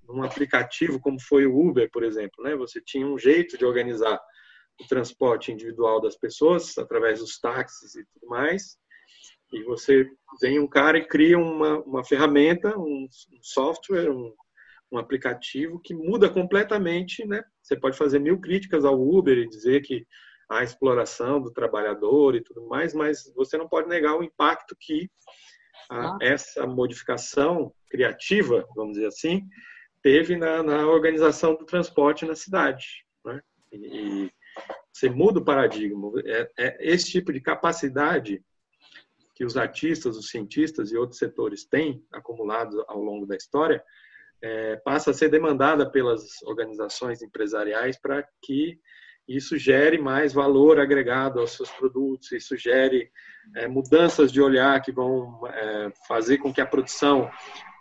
num aplicativo como foi o Uber, por exemplo, né? Você tinha um jeito de organizar o transporte individual das pessoas através dos táxis e tudo mais. E você vem um cara e cria uma, uma ferramenta, um, um software, um, um aplicativo que muda completamente, né? Você pode fazer mil críticas ao Uber e dizer que a exploração do trabalhador e tudo mais, mas você não pode negar o impacto que a, essa modificação criativa, vamos dizer assim, teve na, na organização do transporte na cidade. Né? E, e você muda o paradigma. É, é, esse tipo de capacidade que os artistas, os cientistas e outros setores têm acumulado ao longo da história é, passa a ser demandada pelas organizações empresariais para que isso gere mais valor agregado aos seus produtos, isso gere é, mudanças de olhar que vão é, fazer com que a produção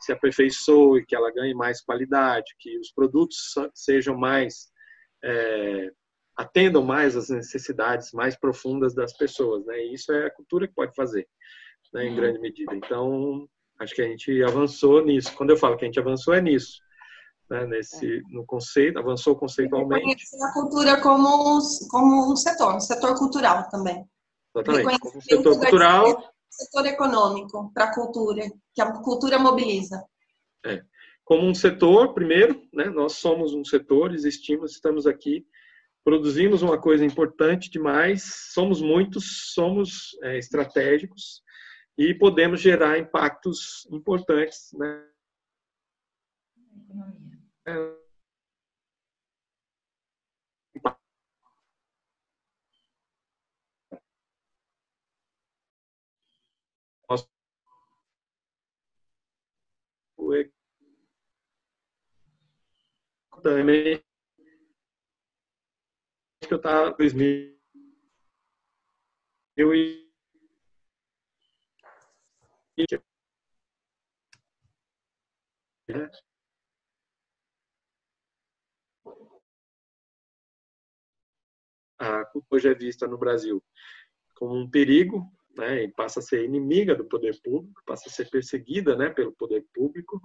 se aperfeiçoe, que ela ganhe mais qualidade, que os produtos sejam mais é, atendam mais às necessidades mais profundas das pessoas, né? E isso é a cultura que pode fazer, né, em uhum. grande medida. Então, acho que a gente avançou nisso. Quando eu falo que a gente avançou é nisso né, nesse, no conceito, avançou conceitualmente.
a cultura como, como um setor, um setor cultural também.
Exatamente, como um setor cultural.
Setor econômico para a cultura, que a cultura mobiliza.
É. Como um setor, primeiro, né, nós somos um setor, existimos, estamos aqui, produzimos uma coisa importante demais, somos muitos, somos é, estratégicos, e podemos gerar impactos importantes né? É. também que eu estava em 2000 e a hoje é vista no Brasil como um perigo, né, e passa a ser inimiga do poder público, passa a ser perseguida, né, pelo poder público,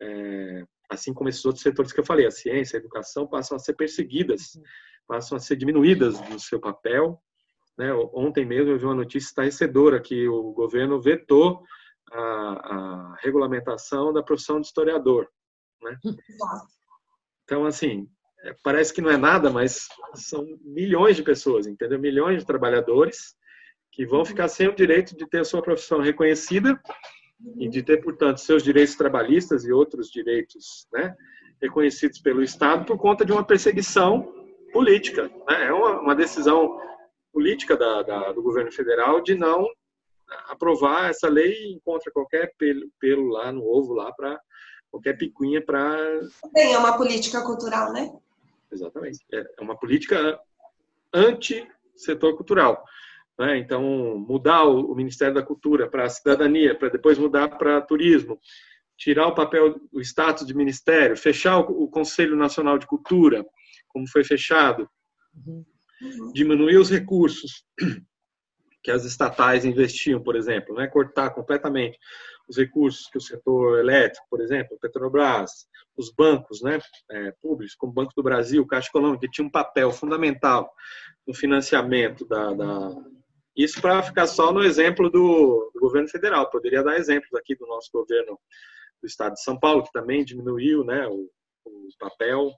é, assim como esses outros setores que eu falei, a ciência, a educação, passam a ser perseguidas, passam a ser diminuídas no seu papel. Né? Ontem mesmo eu vi uma notícia estarrecedora que o governo vetou a, a regulamentação da profissão de historiador. Né? Então, assim, é, parece que não é nada, mas são milhões de pessoas, entendeu? Milhões de trabalhadores que vão ficar sem o direito de ter a sua profissão reconhecida e de ter, portanto, seus direitos trabalhistas e outros direitos né, reconhecidos pelo Estado por conta de uma perseguição política. Né? É uma, uma decisão política da, da, do governo federal de não aprovar essa lei encontra qualquer pelo, pelo lá no ovo lá para qualquer picuinha para
Também é uma política cultural, né?
Exatamente. É, é uma política anti setor cultural. Né? Então, mudar o Ministério da Cultura para a cidadania, para depois mudar para turismo, tirar o papel, o status de ministério, fechar o, Conselho Nacional de Cultura, como foi fechado, uhum. diminuir os recursos que as estatais investiam, por exemplo, né? cortar completamente os recursos que o setor elétrico, por exemplo, Petrobras, os bancos né, é, públicos, como o Banco do Brasil, Caixa Econômica, que tinha um papel fundamental no financiamento da, da isso para ficar só no exemplo do, do, governo federal. Poderia dar exemplos aqui do nosso governo do estado de São Paulo, que também diminuiu né, o, o papel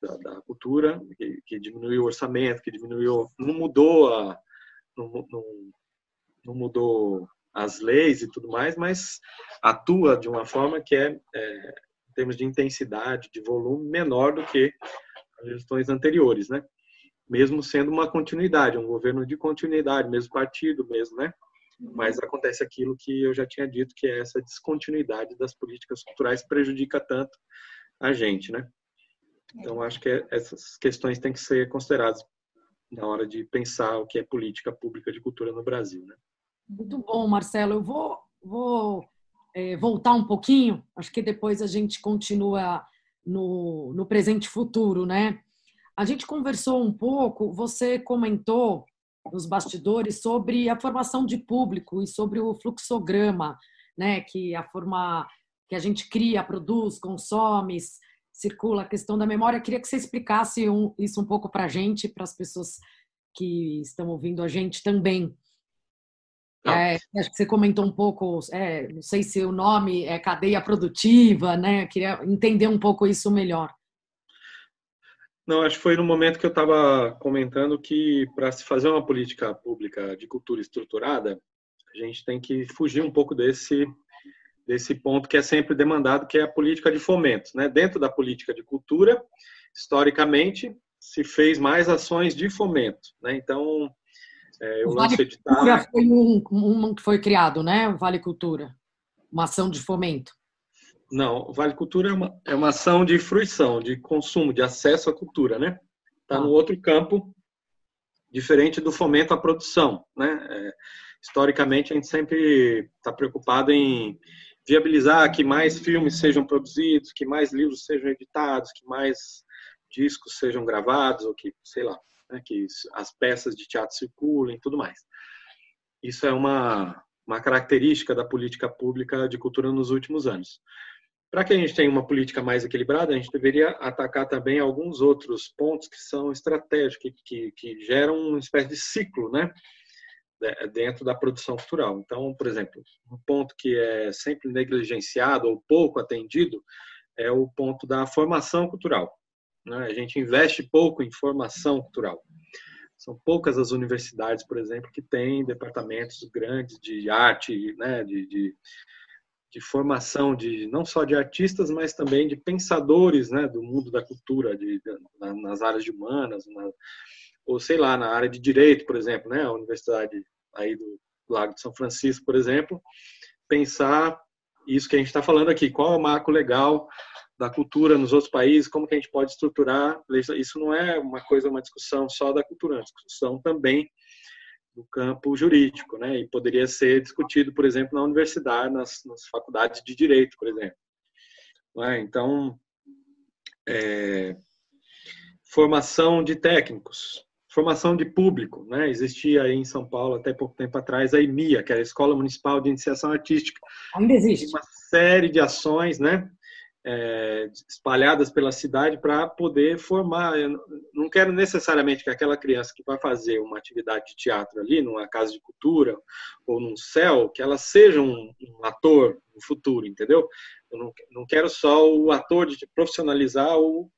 da, da cultura, que, que, diminuiu o orçamento, que diminuiu, não mudou a, não, não, não, mudou as leis e tudo mais, mas atua de uma forma que é, é em termos de intensidade, de volume, menor do que as gestões anteriores, né? mesmo sendo uma continuidade, um governo de continuidade, mesmo partido, mesmo, né? Mas acontece aquilo que eu já tinha dito, que é essa descontinuidade das políticas culturais prejudica tanto a gente, né? Então, acho que essas questões têm que ser consideradas na hora de pensar o que é política pública de cultura no Brasil, né?
Muito bom, Marcelo. Eu vou, vou é, voltar um pouquinho, acho que depois a gente continua no, no presente e futuro, né? A gente conversou um pouco, você comentou nos bastidores sobre a formação de público e sobre o fluxograma, né, que a forma que a gente cria, produz, consome, circula a questão da memória. Queria que você explicasse um, isso um pouco para a gente, para as pessoas que estão ouvindo a gente também. Tá. É, acho que você comentou um pouco, é, não sei se o nome é cadeia produtiva, né? Queria entender um pouco isso melhor.
Não, acho que foi no momento que eu estava comentando que para se fazer uma política pública de cultura estruturada, a gente tem que fugir um pouco desse desse ponto que é sempre demandado, que é a política de fomento. Né? Dentro da política de cultura, historicamente, se fez mais ações de fomento. Né? Então,
é, eu o Vale editar... Cultura foi um, um que foi criado, né? O Vale Cultura, uma ação de fomento.
Não, o Vale Cultura é uma, é uma ação de fruição, de consumo, de acesso à cultura, né? Está no ah. outro campo, diferente do fomento à produção, né? É, historicamente, a gente sempre está preocupado em viabilizar que mais filmes sejam produzidos, que mais livros sejam editados, que mais discos sejam gravados, ou que, sei lá, né, que as peças de teatro circulem tudo mais. Isso é uma, uma característica da política pública de cultura nos últimos anos. Para que a gente tenha uma política mais equilibrada, a gente deveria atacar também alguns outros pontos que são estratégicos, que, que, que geram uma espécie de ciclo, né? Dentro da produção cultural. Então, por exemplo, um ponto que é sempre negligenciado ou pouco atendido é o ponto da formação cultural. Né? A gente investe pouco em formação cultural. São poucas as universidades, por exemplo, que têm departamentos grandes de arte, né, de, de, de formação de não só de artistas, mas também de pensadores, né, do mundo da cultura, de, de nas áreas humanas, na, ou sei lá, na área de direito, por exemplo, né, a universidade aí do Lago de São Francisco, por exemplo, pensar isso que a gente está falando aqui, qual é o marco legal da cultura nos outros países, como que a gente pode estruturar. Isso não é uma coisa, uma discussão só da cultura, é uma discussão também do campo jurídico, né? E poderia ser discutido, por exemplo, na universidade, nas, nas faculdades de direito, por exemplo. É? Então, é, formação de técnicos, formação de público, né? Existia aí em São Paulo até pouco tempo atrás a EMIA, que era a Escola Municipal de Iniciação Artística.
Ainda existe.
Uma série de ações, né? é, espalhadas pela cidade para poder formar. Eu não quero necessariamente que aquela criança que vai fazer uma atividade de teatro ali, numa casa de cultura ou num céu, que ela seja um, um ator no futuro, entendeu? Eu não, não quero só o ator de profissionalizar o,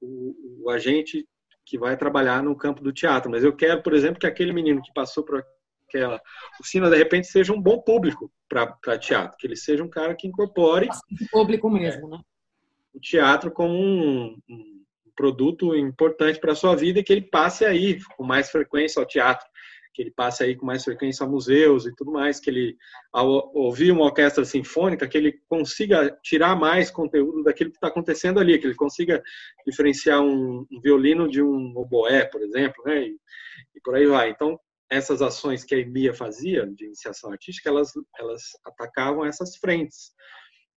o, o agente que vai trabalhar no campo do teatro, mas eu quero, por exemplo, que aquele menino que passou por aquela oficina, de repente, seja um bom público para teatro, que ele seja um cara que incorpore.
Público mesmo, né?
O teatro como um, um produto importante para a sua vida e que ele passe aí com mais frequência ao teatro, que ele passe aí com mais frequência a museus e tudo mais, que ele, ao ouvir uma orquestra sinfônica, que ele consiga tirar mais conteúdo daquilo que está acontecendo ali, que ele consiga diferenciar um, violino de um oboé, por exemplo, né? E, e por aí vai. Então, essas ações que a EMIA fazia de iniciação artística, elas, elas atacavam essas frentes.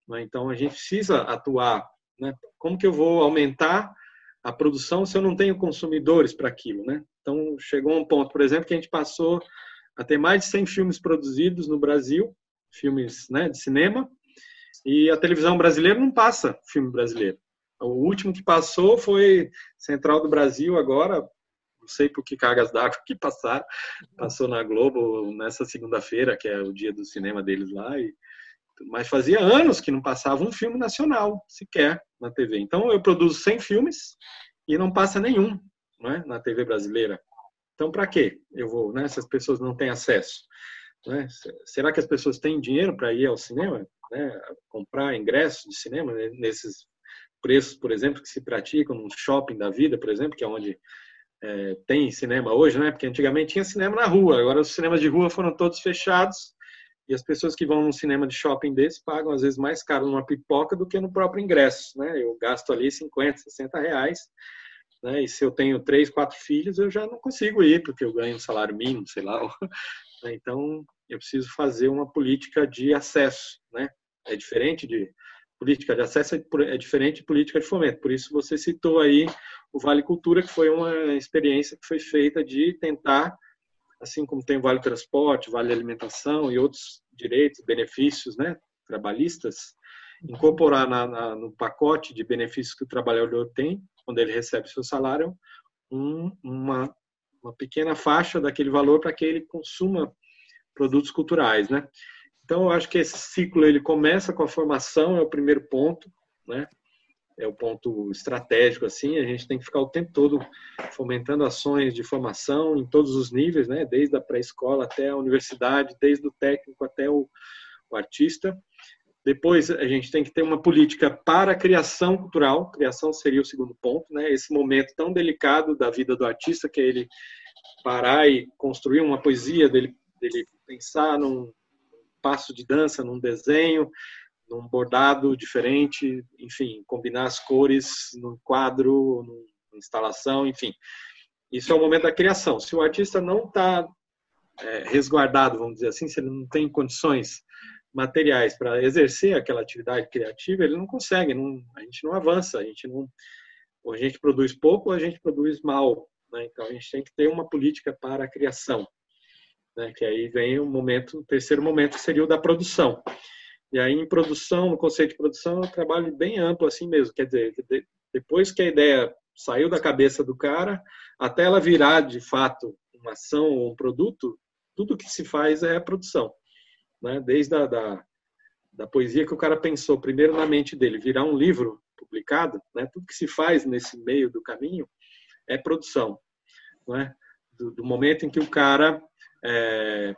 Né? Então, a gente precisa atuar. Né? Como que eu vou aumentar a produção se eu não tenho consumidores para aquilo? Né? Então, chegou um ponto, por exemplo, que a gente passou a ter mais de 100 filmes produzidos no Brasil, filmes né, de cinema, e a televisão brasileira não passa filme brasileiro. O último que passou foi Central do Brasil, agora, não sei por que cargas d'água que passaram, passou na Globo nessa segunda-feira, que é o dia do cinema deles lá, e, mas fazia anos que não passava um filme nacional sequer na TV. Então eu produzo 100 filmes e não passa nenhum né, na TV brasileira. Então para quê? Eu vou, né, se as pessoas não têm acesso? Né? Será que as pessoas têm dinheiro para ir ao cinema? Né, comprar ingressos de cinema nesses preços, por exemplo, que se praticam no shopping da vida, por exemplo, que é onde é, tem cinema hoje, né? Porque antigamente tinha cinema na rua, agora os cinemas de rua foram todos fechados e as pessoas que vão num cinema de shopping desse pagam às vezes mais caro numa pipoca do que no próprio ingresso, né? Eu gasto ali 50, 60 reais, né? E se eu tenho três, quatro filhos, eu já não consigo ir porque eu ganho um salário mínimo, sei lá. Então eu preciso fazer uma política de acesso, né? É diferente de política de acesso é, é diferente de política de fomento. Por isso você citou aí o Vale Cultura, que foi uma experiência que foi feita de tentar, assim como tem Vale Transporte, Vale Alimentação e outros direitos, benefícios, né, trabalhistas, incorporar na, na, no pacote de benefícios que o trabalhador tem quando ele recebe seu salário um, uma, uma pequena faixa daquele valor para que ele consuma produtos culturais, né? Então, eu acho que esse ciclo ele começa com a formação, é o primeiro ponto, né? É o ponto estratégico, assim. A gente tem que ficar o tempo todo fomentando ações de formação em todos os níveis, né? Desde a pré-escola até a universidade, desde o técnico até o, o artista. Depois, a gente tem que ter uma política para a criação cultural. Criação seria o segundo ponto, né? Esse momento tão delicado da vida do artista, que é ele parar e construir uma poesia, dele, dele pensar num, passo de dança, num desenho, num bordado diferente, enfim, combinar as cores num quadro, numa instalação, enfim. Isso é o momento da criação. Se o artista não está é, resguardado, vamos dizer assim, se ele não tem condições materiais para exercer aquela atividade criativa, ele não consegue, não, a gente não avança, a gente não, ou a gente produz pouco ou a gente produz mal. Né? Então a gente tem que ter uma política para a criação né? Que aí vem o momento, o terceiro momento que seria o da produção. E aí em produção, no conceito de produção, é um trabalho bem amplo assim mesmo, quer dizer, depois que a ideia saiu da cabeça do cara, até ela virar de fato uma ação ou um produto, tudo que se faz é produção, né? Desde a da, da poesia que o cara pensou primeiro na mente dele, virar um livro publicado, né? Tudo que se faz nesse meio do caminho é produção, né? do, do momento em que o cara é,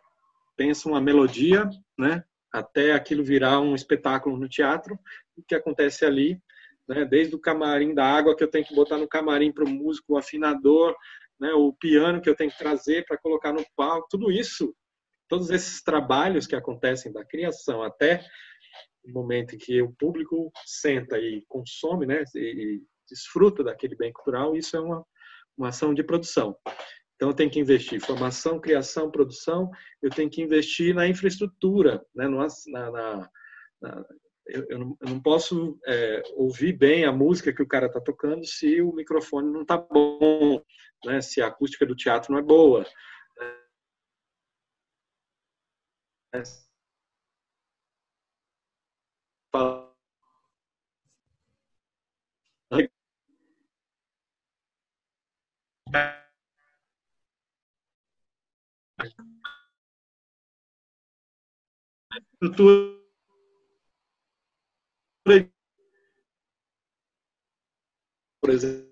pensa uma melodia, né, até aquilo virar um espetáculo no teatro, o que acontece ali, né, desde o camarim da água que eu tenho que botar no camarim para o músico, o afinador, né, o piano que eu tenho que trazer para colocar no palco, tudo isso, todos esses trabalhos que acontecem da criação até o momento em que o público senta e consome, né, e desfruta daquele bem cultural, isso é uma, uma ação de produção. Então, eu tenho que investir em formação, criação, produção, eu tenho que investir na infraestrutura, né? na, na, na eu, eu, não, eu, não, posso é, ouvir bem a música que o cara está tocando se o microfone não está bom, né? se a acústica do teatro não é boa. É, estrutura por exemplo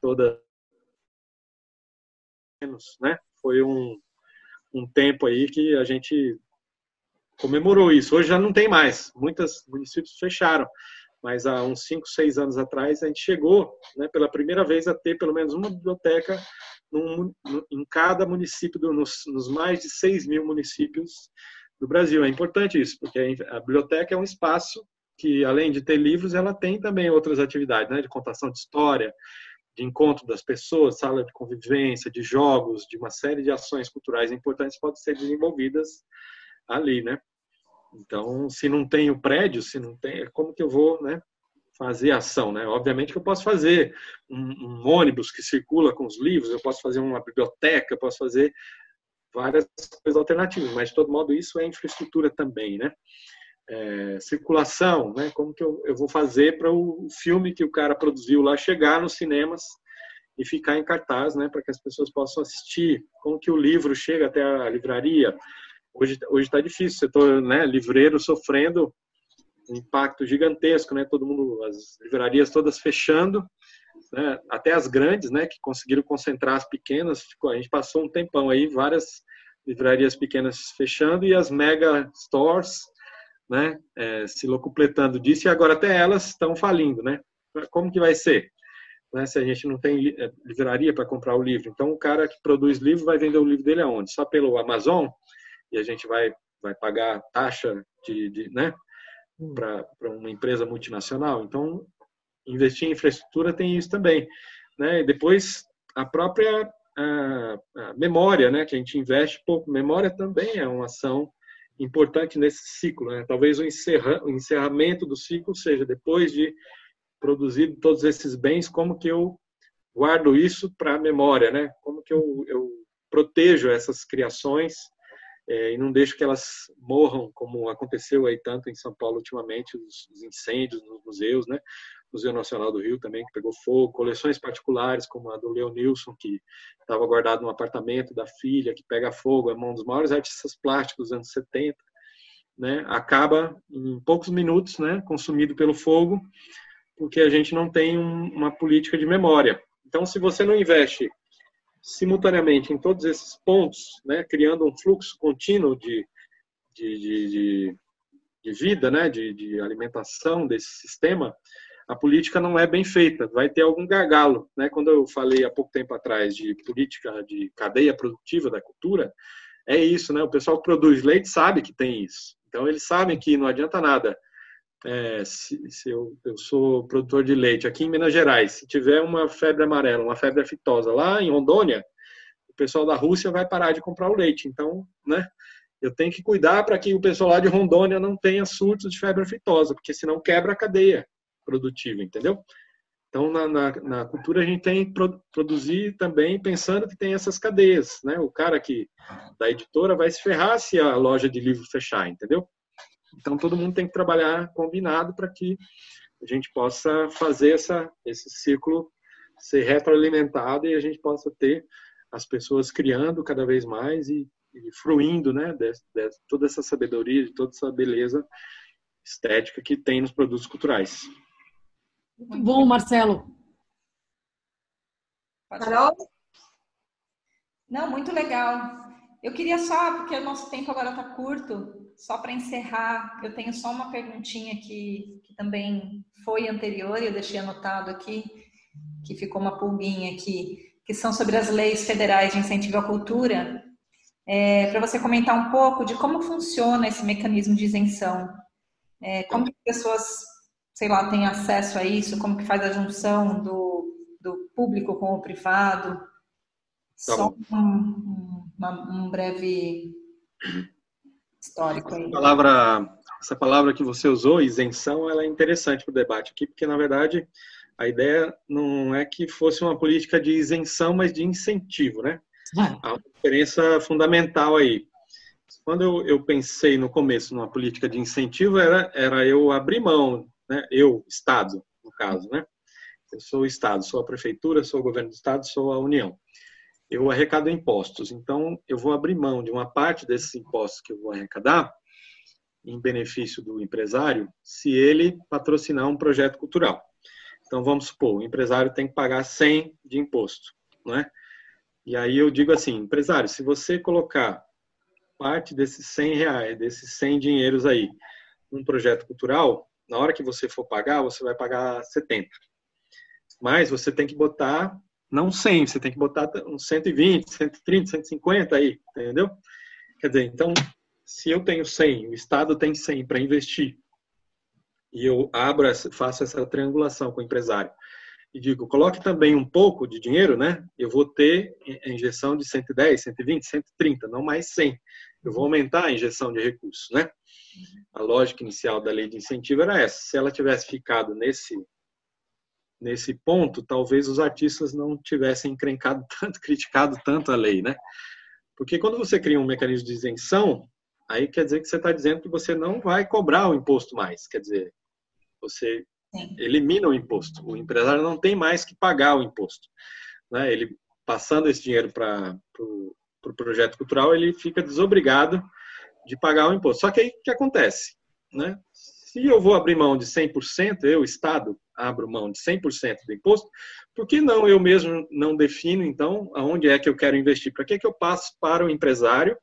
toda né? Foi um, um tempo aí que a gente comemorou isso. Hoje já não tem mais. Muitos municípios fecharam. Mas há uns 5, 6 anos atrás a gente chegou né, pela primeira vez a ter pelo menos uma biblioteca num, em cada município, do, nos, nos, mais de 6 mil municípios do Brasil. É importante isso, porque a biblioteca é um espaço que, além de ter livros, ela tem também outras atividades, né, de contação de história, de encontro das pessoas, sala de convivência, de jogos, de uma série de ações culturais importantes podem ser desenvolvidas ali, né? Então, se não tem o prédio, se não tem, como que eu vou, né, fazer ação, né? Obviamente que eu posso fazer um, um, ônibus que circula com os livros, eu posso fazer uma biblioteca, eu posso fazer várias coisas alternativas, mas de todo modo isso é infraestrutura também, né? É, circulação, né? Como que eu, eu vou fazer para o filme que o cara produziu lá chegar nos cinemas e ficar em cartaz, né? Para que as pessoas possam assistir. Como que o livro chega até a livraria? Hoje hoje está difícil, setor né, livreiro sofrendo um impacto gigantesco, né? Todo mundo, as livrarias todas fechando, né? Até as grandes, né? Que conseguiram concentrar as pequenas. Ficou, a gente passou um tempão aí, várias livrarias pequenas fechando e as mega stores, né? É, se locupletando disso e agora até elas estão falindo, né? Como que vai ser? Né, se a gente não tem é, livraria para comprar o livro. Então, o cara que produz livro vai vender o livro dele aonde? Só pelo Amazon? E a gente vai, vai pagar taxa de, de né? Para uma empresa multinacional. Então, investir em infraestrutura tem isso também. Né? E depois, a própria a, a memória, né? que a gente investe pouco. Memória também é uma ação importante nesse ciclo. Né? Talvez o, encerra, o encerramento do ciclo seja depois de produzir todos esses bens, como que eu guardo isso para a memória, né? Como que eu, eu protejo essas criações é, e não deixo que elas morram, como aconteceu aí tanto em São Paulo ultimamente, os, os incêndios nos museus, né? Museu Nacional do Rio também, que pegou fogo, coleções particulares, como a do Leonilson, que estava guardado no apartamento da filha, que pega fogo, é um dos maiores artistas plásticos dos anos 70, né? acaba em poucos minutos, né? consumido pelo fogo, porque a gente não tem um, uma política de memória. Então, se você não investe simultaneamente em todos esses pontos, né, criando um fluxo contínuo de, de, de, de vida, né, de, de alimentação desse sistema, a política não é bem feita, vai ter algum gargalo. Né? Quando eu falei há pouco tempo atrás de política de cadeia produtiva da cultura, é isso, né? O pessoal que produz leite sabe que tem isso. Então, eles sabem que não adianta nada é, se, se eu, eu, sou produtor de leite aqui em Minas Gerais, se tiver uma febre amarela, uma febre aftosa lá em Rondônia, o pessoal da Rússia vai parar de comprar o leite. Então, né, eu tenho que cuidar para que o pessoal lá de Rondônia não tenha surtos de febre aftosa, porque senão quebra a cadeia produtiva, entendeu? Então, na, na, na cultura, a gente tem que produzir também pensando que tem essas cadeias, né? O cara que da editora vai se ferrar se a loja de livro fechar, entendeu? Então, todo mundo tem que trabalhar combinado para que a gente possa fazer essa, esse ciclo ser retroalimentado e a gente possa ter as pessoas criando cada vez mais e, e fruindo né, de, de, toda essa sabedoria, de toda essa beleza estética que tem nos produtos culturais.
Muito bom, Marcelo.
Carol?
Não, muito legal. Eu queria só, porque o nosso tempo agora está curto, só para encerrar, eu tenho só uma perguntinha que, que também foi anterior e eu deixei anotado aqui, que ficou uma pulguinha aqui, que são sobre as leis federais de incentivo à cultura. É, para você comentar um pouco de como funciona esse mecanismo de isenção. É, como que as pessoas, sei lá, têm acesso a isso, como que faz a junção do, do público com o privado. Tá Só um, um, um, breve histórico aí.
Essa palavra, essa palavra que você usou, isenção, ela é interessante para o debate aqui, porque na verdade a ideia não é que fosse uma política de isenção, mas de incentivo, né? É. Há uma diferença fundamental aí. Quando eu, eu, pensei no começo numa política de incentivo, era, era eu abrir mão, né? eu, Estado, no caso, né? Eu sou o Estado, sou a prefeitura, sou o governo do Estado, sou a União. Eu arrecado impostos, então eu vou abrir mão de uma parte desses impostos que eu vou arrecadar em benefício do empresário, se ele patrocinar um projeto cultural. Então vamos supor, o empresário tem que pagar 100 de imposto, não é? E aí eu digo assim, empresário, se você colocar parte desses 100 reais, desses 100 dinheiros aí, num projeto cultural, na hora que você for pagar, você vai pagar 70. Mas você tem que botar não 100, você tem que botar uns 120, 130, 150 aí, entendeu? Quer dizer, então, se eu tenho 100, o Estado tem 100 para investir, e eu abro, faço essa triangulação com o empresário, e digo, coloque também um pouco de dinheiro, né? Eu vou ter a injeção de 110, 120, 130, não mais 100. Eu vou aumentar a injeção de recursos, né? A lógica inicial da lei de incentivo era essa. Se ela tivesse ficado nesse nesse ponto, talvez os artistas não tivessem encrencado tanto, criticado tanto a lei, né? Porque quando você cria um mecanismo de isenção, aí quer dizer que você está dizendo que você não vai cobrar o imposto mais. Quer dizer, você elimina o imposto. O empresário não tem mais que pagar o imposto. Né? Ele passando esse dinheiro para o pro projeto cultural, ele fica desobrigado de pagar o imposto. Só que aí o que acontece? Né? Se eu vou abrir mão de 100%, eu, Estado, abro mão de 100% do imposto, por que não eu mesmo não defino, então, aonde é que eu quero investir? Para que, que eu passo para o empresário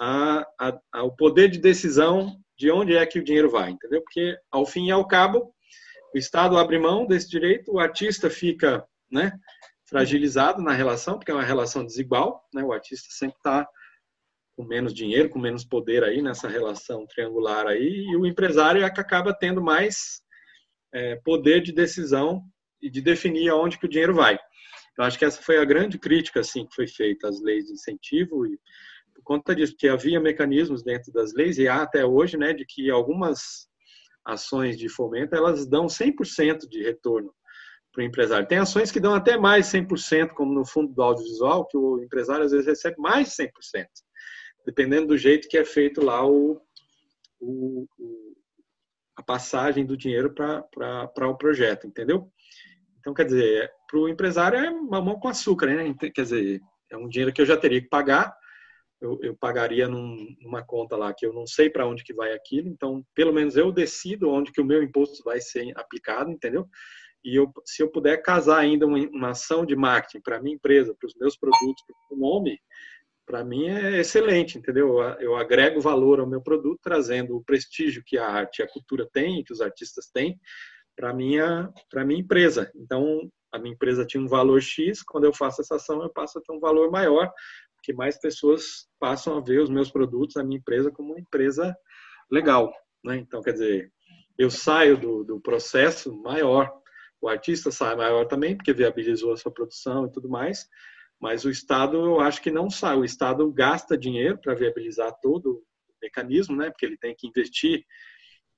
a, a, a, o poder de decisão de onde é que o dinheiro vai, entendeu? Porque, ao fim e ao cabo, o Estado abre mão desse direito, o artista fica né, fragilizado na relação, porque é uma relação desigual, né? o artista sempre está com menos dinheiro, com menos poder aí nessa relação triangular aí, e o empresário é que acaba tendo mais é, poder de decisão e de definir aonde que o dinheiro vai. Eu acho que essa foi a grande crítica assim que foi feita às leis de incentivo e por conta disso que havia mecanismos dentro das leis e há até hoje, né, de que algumas ações de fomento elas dão 100% de retorno para o empresário. Tem ações que dão até mais 100%, como no fundo do audiovisual, que o empresário às vezes recebe mais de 100% dependendo do jeito que é feito lá o, o, o a passagem do dinheiro para o projeto, entendeu? Então, quer dizer, para o empresário é mamão com açúcar, né? Quer dizer, é um dinheiro que eu já teria que pagar, eu, eu pagaria num, numa conta lá que eu não sei para onde que vai aquilo, então, pelo menos eu decido onde que o meu imposto vai ser aplicado, entendeu? E eu, se eu puder casar ainda uma, uma ação de marketing para minha empresa, para os meus produtos, para o nome, para mim é excelente, entendeu? Eu agrego valor ao meu produto, trazendo o prestígio que a arte e a cultura têm, que os artistas têm, para minha para minha empresa. Então, a minha empresa tinha um valor X, quando eu faço essa ação, eu passo a ter um valor maior, porque mais pessoas passam a ver os meus produtos, a minha empresa como uma empresa legal, né? Então, quer dizer, eu saio do, do processo maior, o artista sai maior também, porque viabilizou a sua produção e tudo mais, mas o Estado, eu acho que não sai. O Estado gasta dinheiro para viabilizar todo o mecanismo, né? Porque ele tem que investir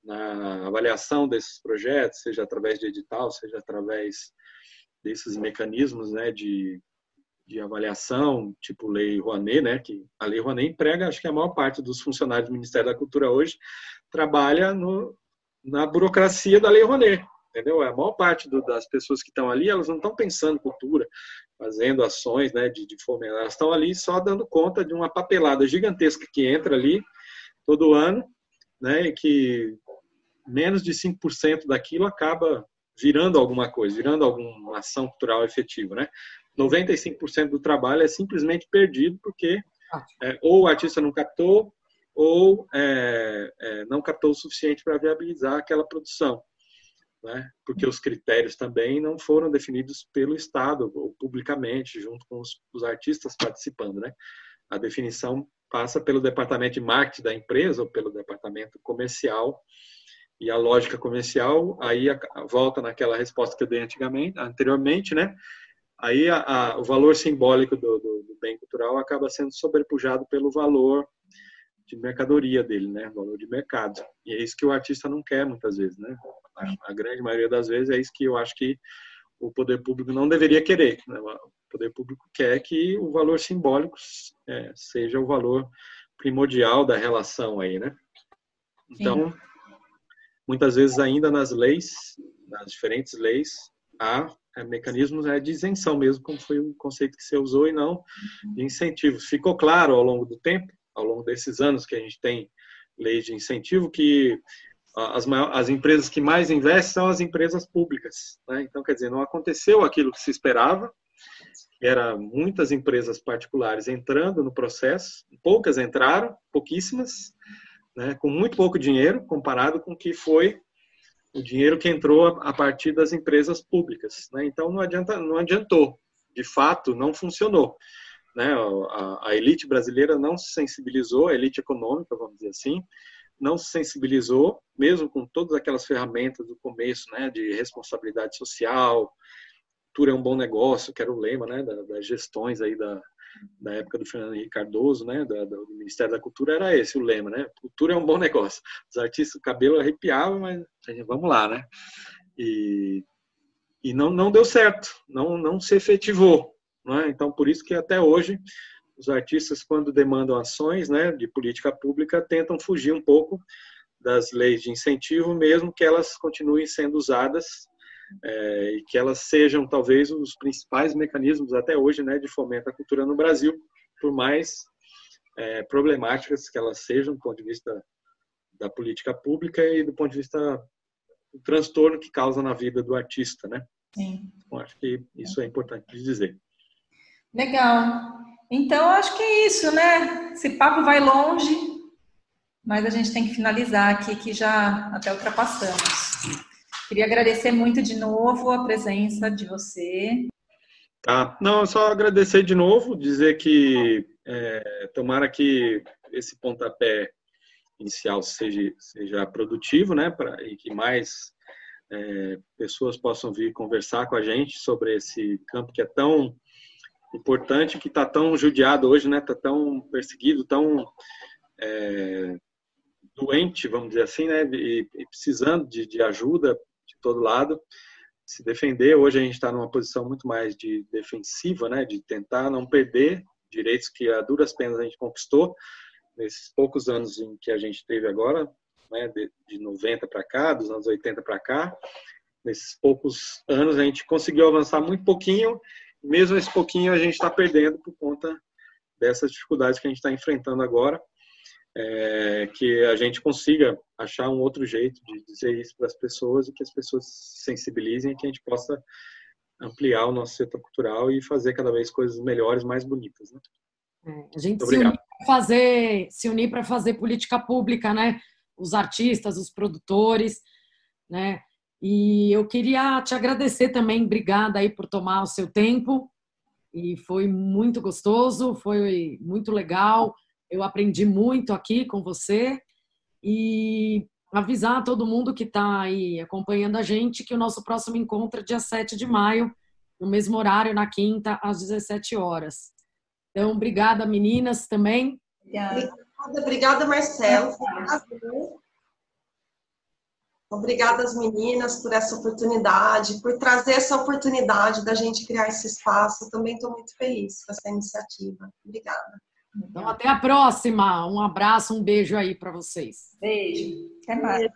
na avaliação desses projetos, seja através de edital, seja através desses mecanismos, né? De, de avaliação, tipo lei Rouanet, né? Que a lei Rouanet emprega, acho que a maior parte dos funcionários do Ministério da Cultura hoje trabalha no, na burocracia da lei Rouanet entendeu? A maior parte do, das pessoas que estão ali, elas não estão pensando cultura, fazendo ações né, de, de fomento, elas estão ali só dando conta de uma papelada gigantesca que entra ali todo ano, né, e que menos de 5% daquilo acaba virando alguma coisa, virando alguma ação cultural efetiva, né? 95% do trabalho é simplesmente perdido porque é, ou o artista não captou ou é, é, não captou o suficiente para viabilizar aquela produção. Né? Porque os critérios também não foram definidos pelo Estado ou publicamente, junto com os, os artistas participando. Né? A definição passa pelo departamento de marketing da empresa ou pelo departamento comercial e a lógica comercial aí volta naquela resposta que eu dei antigamente, anteriormente, né? Aí a, a, o valor simbólico do, do, do, bem cultural acaba sendo sobrepujado pelo valor de mercadoria dele, né? Valor de mercado. E é isso que o artista não quer muitas vezes, né? A, a grande maioria das vezes é isso que eu acho que o poder público não deveria querer. Né? O poder público quer que o valor simbólico é, seja o valor primordial da relação aí, né? Então, Sim. muitas vezes ainda nas leis, nas diferentes leis, há é, mecanismos é, de isenção mesmo, como foi o conceito que você usou, e não de incentivos. Ficou claro ao longo do tempo, ao longo desses anos que a gente tem leis de incentivo, que as, maiores, as empresas que mais investem são as empresas públicas. Né? Então, quer dizer, não aconteceu aquilo que se esperava, era muitas empresas particulares entrando no processo, poucas entraram, pouquíssimas, né, com muito pouco dinheiro comparado com o que foi o dinheiro que entrou a partir das empresas públicas. Né? Então não adianta, não adiantou. De fato, não funcionou. Né? A, a, elite brasileira não se sensibilizou, a elite econômica, vamos dizer assim, não se sensibilizou, mesmo com todas aquelas ferramentas do começo, né, de responsabilidade social, cultura é um bom negócio, que era o lema, né, das gestões aí da, da época do Fernando Henrique Cardoso, né, do, do, Ministério da Cultura, era esse o lema, né? Cultura é um bom negócio. Os artistas, o cabelo arrepiava, mas vamos lá, né? E, e não, não deu certo, não, não se efetivou. Né? Então, por isso que até hoje os artistas, quando demandam ações né, de política pública, tentam fugir um pouco das leis de incentivo, mesmo que elas continuem sendo usadas é, e que elas sejam talvez os principais mecanismos até hoje né, de fomento à cultura no Brasil, por mais é, problemáticas que elas sejam do ponto de vista da política pública e do ponto de vista do transtorno que causa na vida do artista, né? Sim. Então, acho que isso é importante de dizer.
Legal. Então, acho que é isso, né? Esse papo vai longe, mas a gente tem que finalizar aqui, que já até ultrapassamos. Queria agradecer muito de novo a presença de você.
Tá, não, só agradecer de novo, dizer que é, tomara que esse pontapé inicial seja, seja produtivo, né, pra, e que mais é, pessoas possam vir conversar com a gente sobre esse campo que é tão importante, que está tão judiado hoje, né, está tão perseguido, tão é, doente, vamos dizer assim, né, e, e precisando de, de ajuda de todo lado, se defender. Hoje a gente está numa posição muito mais de defensiva, né, de tentar não perder direitos que a duras penas a gente conquistou nesses poucos anos em que a gente teve agora, né, de, de 90 para cá, dos anos 80 para cá. Nesses poucos anos a gente conseguiu avançar muito pouquinho, mesmo esse pouquinho a gente está perdendo por conta dessas dificuldades que a gente está enfrentando agora é, que a gente consiga achar um outro jeito de dizer isso para as pessoas e que as pessoas se sensibilizem e que a gente possa ampliar o nosso setor cultural e fazer cada vez coisas melhores, mais bonitas. Né?
É, a gente se unir fazer, se unir para fazer política pública, né? Os artistas, os produtores, né? E eu queria te agradecer também, obrigada aí por tomar o seu tempo. E foi muito gostoso, foi muito legal. Eu aprendi muito aqui com você e avisar todo mundo que está aí acompanhando a gente que o nosso próximo encontro é dia 7 de maio, no mesmo horário, na quinta, às 17 horas. Então, obrigada, meninas, também.
Obrigada, obrigada Marcelo. Obrigada às meninas por essa oportunidade, por trazer essa oportunidade da gente criar esse espaço. também estou muito feliz com essa iniciativa. Obrigada.
Então, até a próxima. Um abraço, um beijo aí para vocês.
Beijo. Até mais.